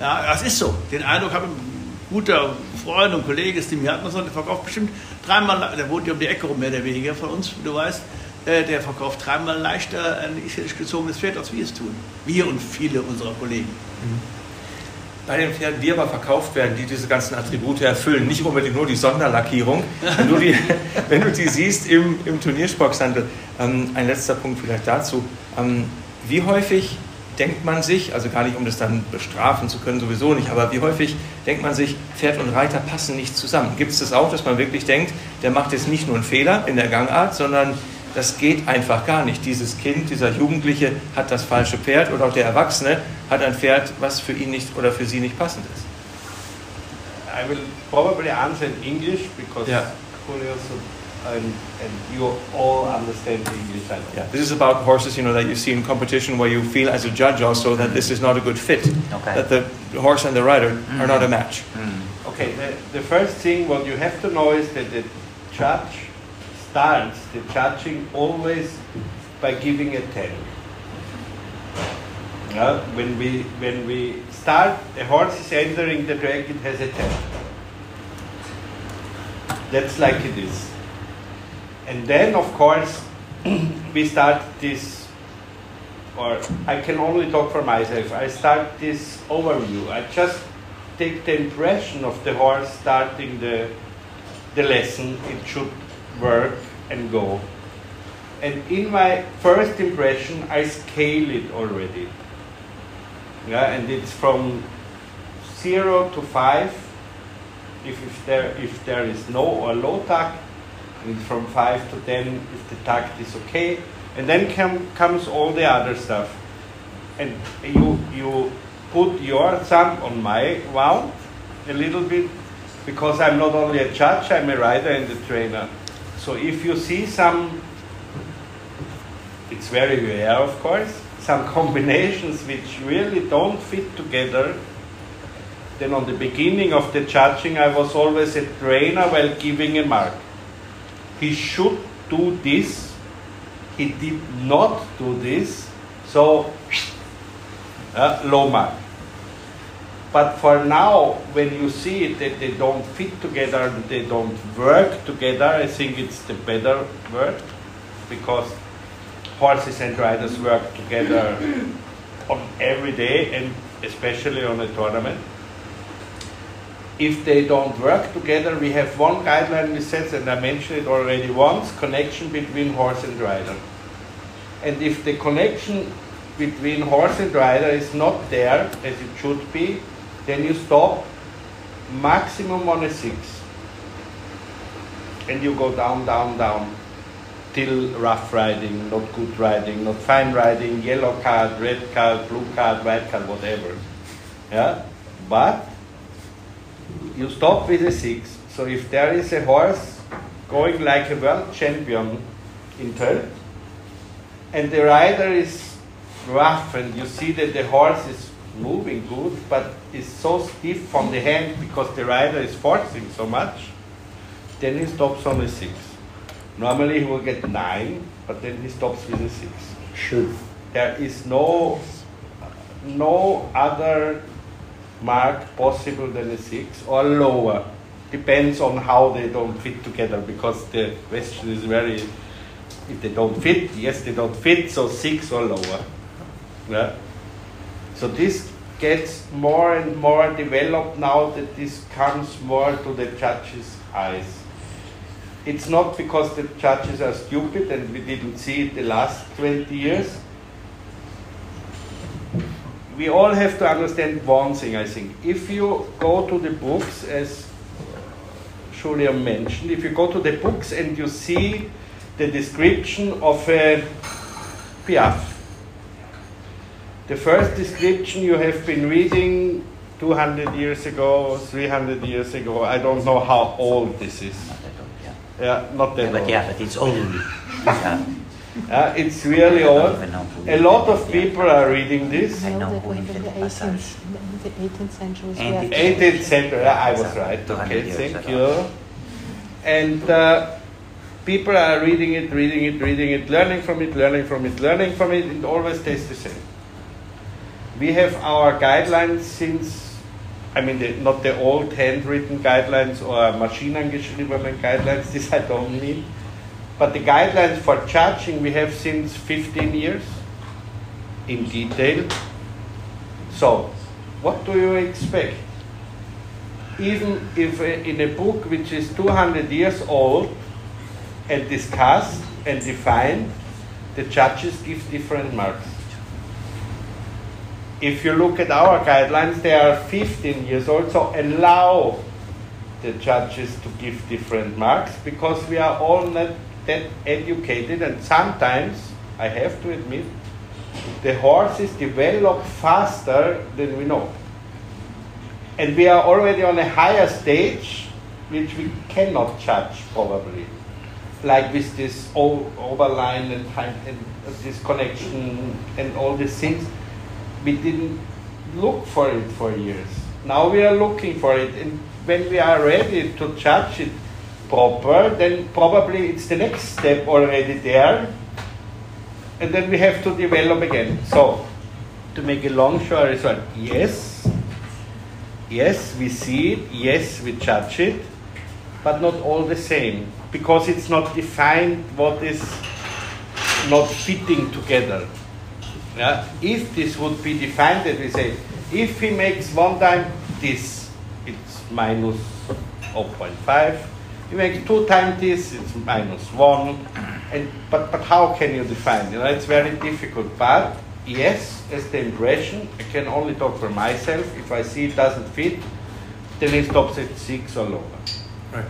Speaker 5: Ja, das ist so. Den Eindruck habe ich, ein guter Freund und Kollege ist Tim Jartmanson, der verkauft bestimmt dreimal, der wohnt ja um die Ecke rum, mehr der Wege von uns, du weißt, äh, der verkauft dreimal leichter ein isländisch gezogenes Pferd, als wir es tun. Wir und viele unserer Kollegen.
Speaker 3: Bei den Pferden, die aber verkauft werden, die diese ganzen Attribute erfüllen, nicht unbedingt nur die Sonderlackierung, wenn du die, wenn du die siehst im, im Turniersporkshandel, ähm, ein letzter Punkt vielleicht dazu, ähm, wie häufig denkt man sich, also gar nicht um das dann bestrafen zu können, sowieso nicht, aber wie häufig denkt man sich, Pferd und Reiter passen nicht zusammen? Gibt es das auch, dass man wirklich denkt, der macht jetzt nicht nur einen Fehler in der Gangart, sondern das geht einfach gar nicht. Dieses Kind, dieser Jugendliche hat das falsche Pferd oder auch der Erwachsene hat ein Pferd, was für ihn nicht oder für sie nicht passend ist.
Speaker 6: I will probably answer in English because
Speaker 3: Yeah.
Speaker 6: Julio and, and you all understand English. I.
Speaker 3: Yeah, this is about horses, you know, that you see in competition where you feel as a judge also that this is not a good fit,
Speaker 4: Okay.
Speaker 3: that the horse and the rider are not a match.
Speaker 4: Mm.
Speaker 6: Okay, the, the first thing what you have to know is that the judge starts the judging always by giving a 10. Yeah, when we when we start, the horse is entering the track, it has a 10. That's like it is. And then, of course, we start this, or I can only talk for myself. I start this overview. I just take the impression of the horse starting the, the lesson. It should work and go. And in my first impression, I scale it already. Yeah, and it's from zero to five. If, if there if there is no or low tact, and from five to ten if the tact is okay, and then come, comes all the other stuff. And you you put your thumb on my wound a little bit because I'm not only a judge, I'm a rider and a trainer. So if you see some, it's very rare, of course, some combinations which really don't fit together. Then on the beginning of the judging, I was always a trainer while giving a mark. He should do this. He did not do this. So, uh, low mark. But for now, when you see it that they don't fit together, they don't work together, I think it's the better word because horses and riders work together on every day and especially on a tournament. If they don't work together, we have one guideline we set, and I mentioned it already once connection between horse and rider. And if the connection between horse and rider is not there as it should be, then you stop maximum on a six. And you go down, down, down till rough riding, not good riding, not fine riding, yellow card, red card, blue card, white card, whatever. Yeah? But you stop with a six. So if there is a horse going like a world champion in turn, and the rider is rough, and you see that the horse is moving good, but is so stiff from the hand because the rider is forcing so much, then he stops on a six. Normally he will get nine, but then he stops with a six.
Speaker 4: Should.
Speaker 6: There is no no other mark possible than a six or lower. Depends on how they don't fit together because the question is very if they don't fit, yes they don't fit, so six or lower. Yeah. So this gets more and more developed now that this comes more to the judges' eyes. It's not because the judges are stupid and we didn't see it the last 20 years. We all have to understand one thing, I think. If you go to the books, as Julia mentioned, if you go to the books and you see the description of a piaf, the first description you have been reading 200 years ago, 300 years ago, I don't know how old this is.
Speaker 4: Not at all, yeah.
Speaker 6: Yeah, not that
Speaker 4: Yeah, but
Speaker 6: old.
Speaker 4: yeah, but it's old. Yeah.
Speaker 6: Uh, it's really
Speaker 4: I don't
Speaker 6: old.
Speaker 4: even know who
Speaker 6: A lot of people are reading this.
Speaker 4: I know who invented
Speaker 2: the
Speaker 4: Passage.
Speaker 2: 18th, the 18th century.
Speaker 4: And
Speaker 2: yeah.
Speaker 6: 18th century, I was right. Okay, thank you. and uh, people are reading it, reading it, reading it, learning from it, learning from it, learning from it, it always stays the same. We have our guidelines since, I mean, the, not the old handwritten guidelines or maschinengeschriebenen guidelines, this I don't mean, but the guidelines for charging we have since 15 years in detail. So, what do you expect? Even if uh, in a book which is 200 years old and discussed and defined, the judges give different marks. If you look at our guidelines, they are 15 years old, so allow the judges to give different marks because we are all not that educated, and sometimes, I have to admit, the horses develop faster than we know. And we are already on a higher stage, which we cannot judge probably. Like with this overline and, time, and this connection and all these things, we didn't look for it for years. Now we are looking for it, and when we are ready to judge it proper, then probably it's the next step already there, and then we have to develop again. So, to make a long story short, yes, yes, we see it, yes, we judge it, but not all the same, because it's not defined what is not fitting together. Yeah? If this would be defined, that we say, if he makes one time this, it's minus 0.5. He make two times this, it's minus one. And but but how can you define? You know, it's very difficult. But yes, as the impression, I can only talk for myself. If I see it doesn't fit, then it stops at six or lower.
Speaker 3: Right.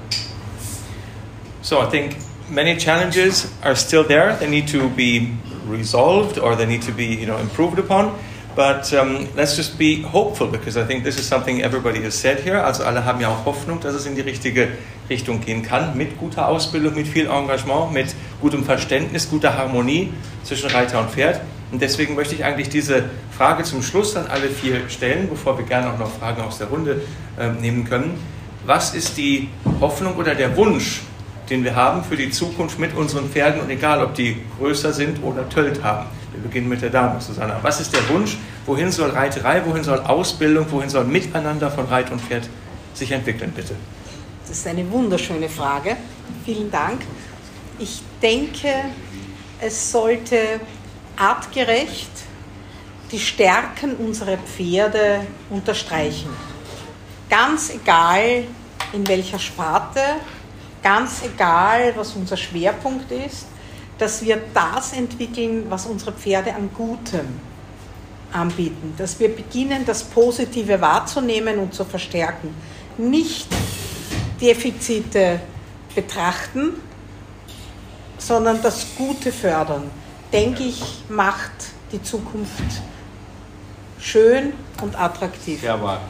Speaker 3: So I think many challenges are still there. They need to be resolved or they need to be you know improved upon. But um, let's just be hopeful because I think this is something everybody has said here. Also alle haben ja auch Hoffnung, dass es in die richtige Richtung gehen kann. Mit guter Ausbildung, mit viel Engagement, mit gutem Verständnis, guter Harmonie zwischen Reiter und Pferd. Und deswegen möchte ich eigentlich diese Frage zum Schluss an alle vier stellen, bevor wir gerne auch noch Fragen aus der Runde äh, nehmen können. Was ist die Hoffnung oder der Wunsch, den wir haben für die Zukunft mit unseren Pferden und egal, ob die größer sind oder Tölt haben? Wir beginnen mit der Dame, Susanna. Was ist der Wunsch? Wohin soll Reiterei, wohin soll Ausbildung, wohin soll Miteinander von Reit und Pferd sich entwickeln, bitte?
Speaker 2: Das ist eine wunderschöne Frage. Vielen Dank. Ich denke, es sollte artgerecht die Stärken unserer Pferde unterstreichen. Ganz egal, in welcher Sparte, ganz egal, was unser Schwerpunkt ist, dass wir das entwickeln, was unsere Pferde an Gutem anbieten. Dass wir beginnen, das Positive wahrzunehmen und zu verstärken. Nicht Defizite betrachten, sondern das Gute fördern, denke ich, macht die Zukunft schön und attraktiv.
Speaker 6: Sehr wahr.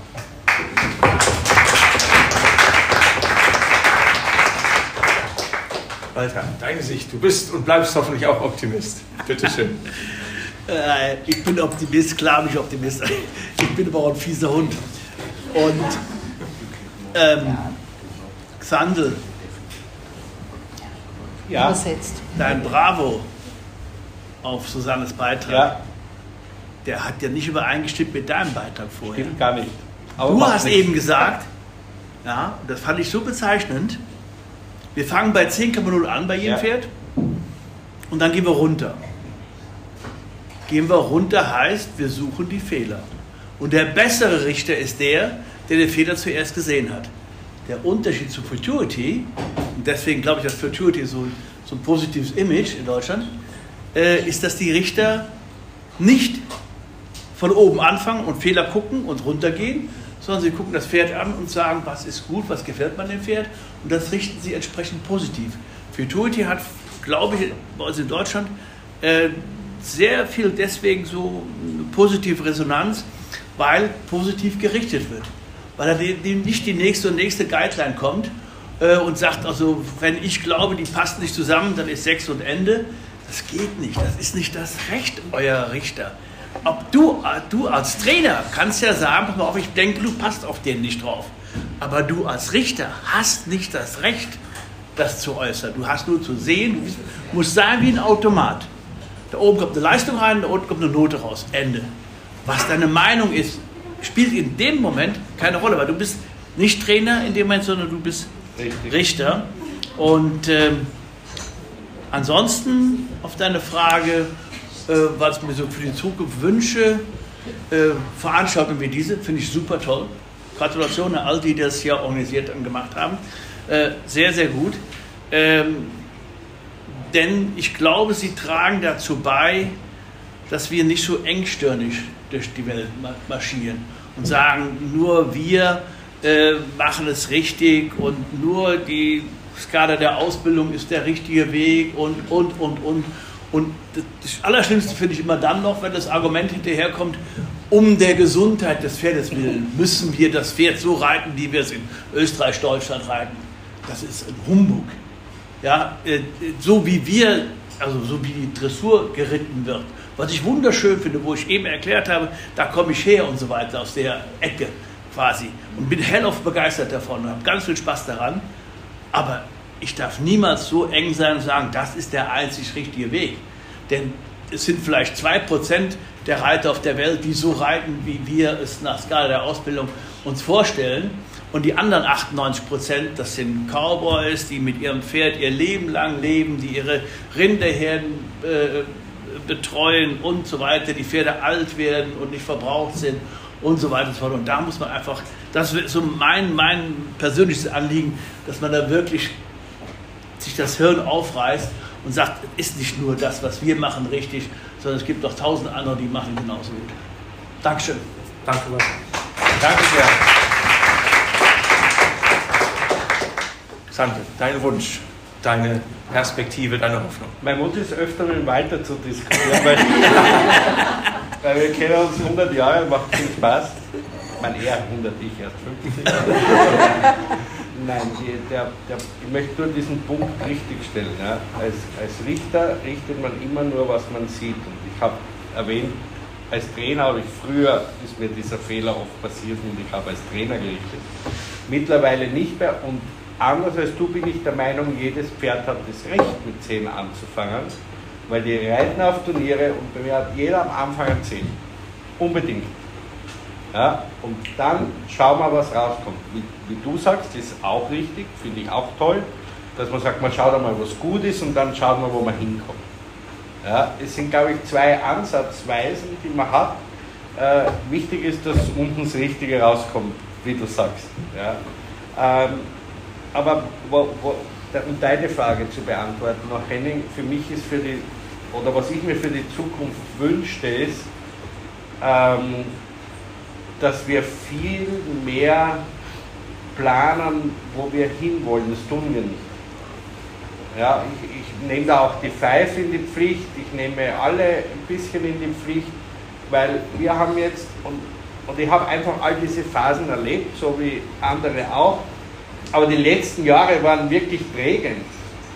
Speaker 3: Walter, deine Sicht. Du bist und bleibst hoffentlich auch Optimist. Bitte schön.
Speaker 5: Äh, ich bin Optimist, klar bin ich Optimist. Ich bin aber auch ein fieser Hund. Und ähm, Xandl,
Speaker 6: Ja,
Speaker 2: Übersetzt.
Speaker 5: dein Bravo auf Susannes Beitrag,
Speaker 6: ja,
Speaker 5: der hat ja nicht übereingestimmt mit deinem Beitrag vorher.
Speaker 6: stimmt gar nicht. Aber
Speaker 5: Du hast
Speaker 6: nichts.
Speaker 5: eben gesagt, ja, das fand ich so bezeichnend, wir fangen bei 10,0 an bei jedem
Speaker 6: Ja.
Speaker 5: Pferd und dann gehen wir runter. Gehen wir runter heißt, wir suchen die Fehler. Und der bessere Richter ist der, der den Fehler zuerst gesehen hat. Der Unterschied zu Futurity, und deswegen glaube ich, dass Futurity so, so ein positives Image in Deutschland, äh, ist, dass die Richter nicht von oben anfangen und Fehler gucken und runtergehen, sondern sie gucken das Pferd an und sagen, was ist gut, was gefällt man dem Pferd und das richten sie entsprechend positiv. Futurity hat, glaube ich, bei uns in Deutschland äh, sehr viel deswegen so positive Resonanz, weil positiv gerichtet wird. Weil da nicht die nächste und nächste Guideline kommt äh, und sagt, also wenn ich glaube, die passen nicht zusammen, dann ist Sex und Ende. Das geht nicht, das ist nicht das Recht euer Richter. Ob du, du als Trainer kannst ja sagen, pass mal auf, ich denke, du passt auf den nicht drauf. Aber du als Richter hast nicht das Recht, das zu äußern. Du hast nur zu sehen, du musst sein wie ein Automat. Da oben kommt eine Leistung rein, da unten kommt eine Note raus. Ende. Was deine Meinung ist, spielt in dem Moment keine Rolle, weil du bist nicht Trainer in dem Moment, sondern du bist Richtig. Richter. Und ähm, ansonsten auf deine Frage, äh, was mir so für die Zukunft wünsche, äh, Veranstaltungen wie diese finde ich super toll. Gratulation an all die, die das hier organisiert und gemacht haben. Äh, sehr, sehr gut. Ähm, denn ich glaube, sie tragen dazu bei, dass wir nicht so engstirnig durch die Welt marschieren und sagen, nur wir machen es richtig und nur die Skala der Ausbildung ist der richtige Weg und, und, und, und. Und das Allerschlimmste finde ich immer dann noch, wenn das Argument hinterherkommt, um der Gesundheit des Pferdes willen müssen wir das Pferd so reiten, wie wir es in Österreich, Deutschland reiten. Das ist ein Humbug. Ja, äh, so wie wir, also so wie die Dressur geritten wird, was ich wunderschön finde, wo ich eben erklärt habe, da komme ich her und so weiter aus der Ecke quasi und bin hellauf begeistert davon und habe ganz viel Spaß daran. Aber ich darf niemals so eng sein und sagen, das ist der einzig richtige Weg. Denn es sind vielleicht zwei Prozent der Reiter auf der Welt, die so reiten, wie wir es nach Skala der Ausbildung uns vorstellen. Und die anderen 98 Prozent, das sind Cowboys, die mit ihrem Pferd ihr Leben lang leben, die ihre Rinderherden äh, betreuen und so weiter, die Pferde alt werden und nicht verbraucht sind und so weiter und so fort. Und da muss man einfach, das ist so mein, mein persönliches Anliegen, dass man da wirklich sich das Hirn aufreißt und sagt, es ist nicht nur das, was wir machen, richtig, sondern es gibt noch tausend andere, die machen genauso gut. Dankeschön.
Speaker 3: Danke, Danke sehr. Sandra, dein Wunsch, deine Perspektive, deine Hoffnung.
Speaker 6: Mein Wunsch ist öfter mit weiter zu diskutieren, weil, weil, wir kennen uns 100 Jahre, macht viel Spaß. Ich meine, eher 100, ich erst 50. Nein, die, der, der, ich möchte nur diesen Punkt richtig stellen. Ja. Als, als Richter richtet man immer nur, was man sieht. Und ich habe erwähnt, als Trainer habe ich früher, ist mir dieser Fehler oft passiert und ich habe als Trainer gerichtet. Mittlerweile nicht mehr und Anders als du bin ich der Meinung, jedes Pferd hat das Recht, mit 10 anzufangen, weil die reiten auf Turniere und bei mir hat jeder am Anfang ein 10. Unbedingt. Ja, und dann schauen wir, was rauskommt. Wie, wie du sagst, ist auch richtig, finde ich auch toll, dass man sagt, man schaut einmal, was gut ist und dann schaut man, wo man hinkommt. Ja, es sind, glaube ich, zwei Ansatzweisen, die man hat. Äh, wichtig ist, dass unten das Richtige rauskommt, wie du sagst. Ja. Ähm, aber wo, wo, um deine Frage zu beantworten, noch Henning, für mich ist für die, oder was ich mir für die Zukunft wünschte, ist, ähm, dass wir viel mehr planen, wo wir hinwollen. Das tun wir nicht. Ja, ich, ich nehme da auch die Five in die Pflicht, ich nehme alle ein bisschen in die Pflicht, weil wir haben jetzt, und, und ich habe einfach all diese Phasen erlebt, so wie andere auch, aber die letzten Jahre waren wirklich prägend.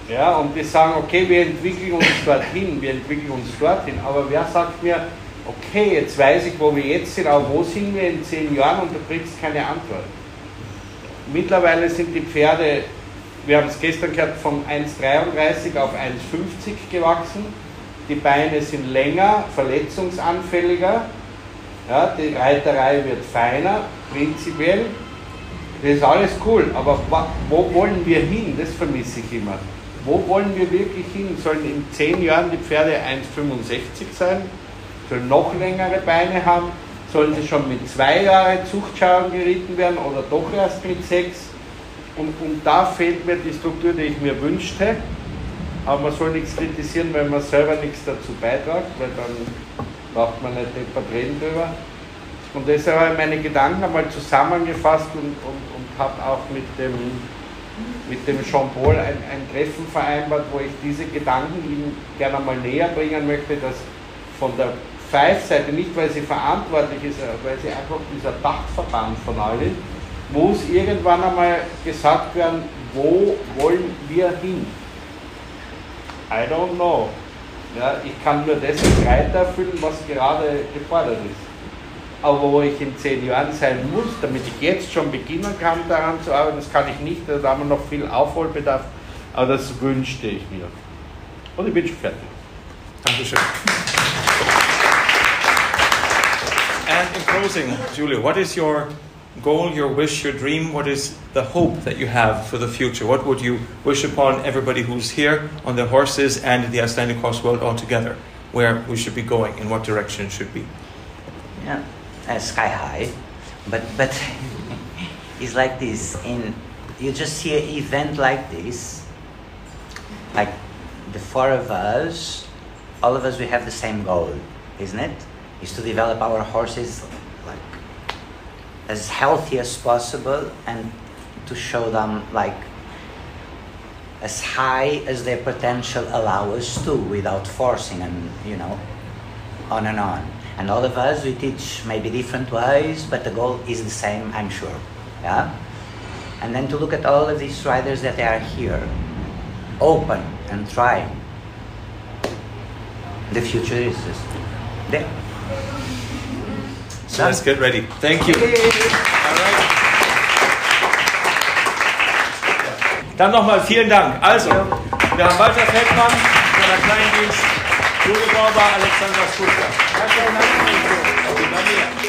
Speaker 6: Ja, und wir sagen, okay, wir entwickeln uns dorthin, wir entwickeln uns dorthin. Aber wer sagt mir, okay, jetzt weiß ich, wo wir jetzt sind, aber wo sind wir in zehn Jahren und du kriegst keine Antwort. Mittlerweile sind die Pferde, wir haben es gestern gehört, von 1,33 auf 1,50 gewachsen. Die Beine sind länger, verletzungsanfälliger. Ja, die Reiterei wird feiner, prinzipiell. Das ist alles cool, aber wo wollen wir hin? Das vermisse ich immer. Wo wollen wir wirklich hin? Sollen in zehn Jahren die Pferde 1,65 sein? Sollen noch längere Beine haben? Sollen sie schon mit zwei Jahren Zuchtschauern geritten werden oder doch erst mit sechs? Und, und da fehlt mir die Struktur, die ich mir wünschte. Aber man soll nichts kritisieren, wenn man selber nichts dazu beitragt, weil dann braucht man nicht deppert reden drüber. Und deshalb habe ich meine Gedanken einmal zusammengefasst und, und, und habe auch mit dem, mit dem Jean-Paul ein, ein, Treffen vereinbart, wo ich diese Gedanken ihm gerne einmal näher bringen möchte, dass von der Five-Seite, nicht weil sie verantwortlich ist, weil sie einfach dieser Dachverband von allen, muss irgendwann einmal gesagt werden, wo wollen wir hin? I don't know. Ja, ich kann nur das erfüllen, was gerade gefordert ist aber wo ich in zehn Jahren sein muss, damit ich jetzt schon beginnen kann, daran zu arbeiten, das kann ich nicht, da haben wir noch viel Aufholbedarf. Aber das wünschte ich mir. Und ich bin schon fertig.
Speaker 3: Dankeschön. Closing, Julia, what is your goal, your wish, your dream? What is the hope that you have for the future? What would you wish upon everybody who's here on their horses and the Icelandic horse world altogether? Where we should be going, in what direction it should be?
Speaker 4: Yeah, uh, sky high, but but it's like this. In you just see an event like this, like the four of us, all of us, we have the same goal, isn't it? Is to develop our horses as healthy as possible and to show them like as high as their potential allow us to without forcing and you know on and on. And all of us we teach maybe different ways but the goal is the same i'm sure. Yeah? And then to look at all of these riders that are here open and trying. The future is just there
Speaker 3: So let's get ready. Thank you. Dann nochmal vielen Dank. Also, wir haben Walter Feldmann von der Kleindienst, Jule Bauber, Alexander Schuster. Danke, danke.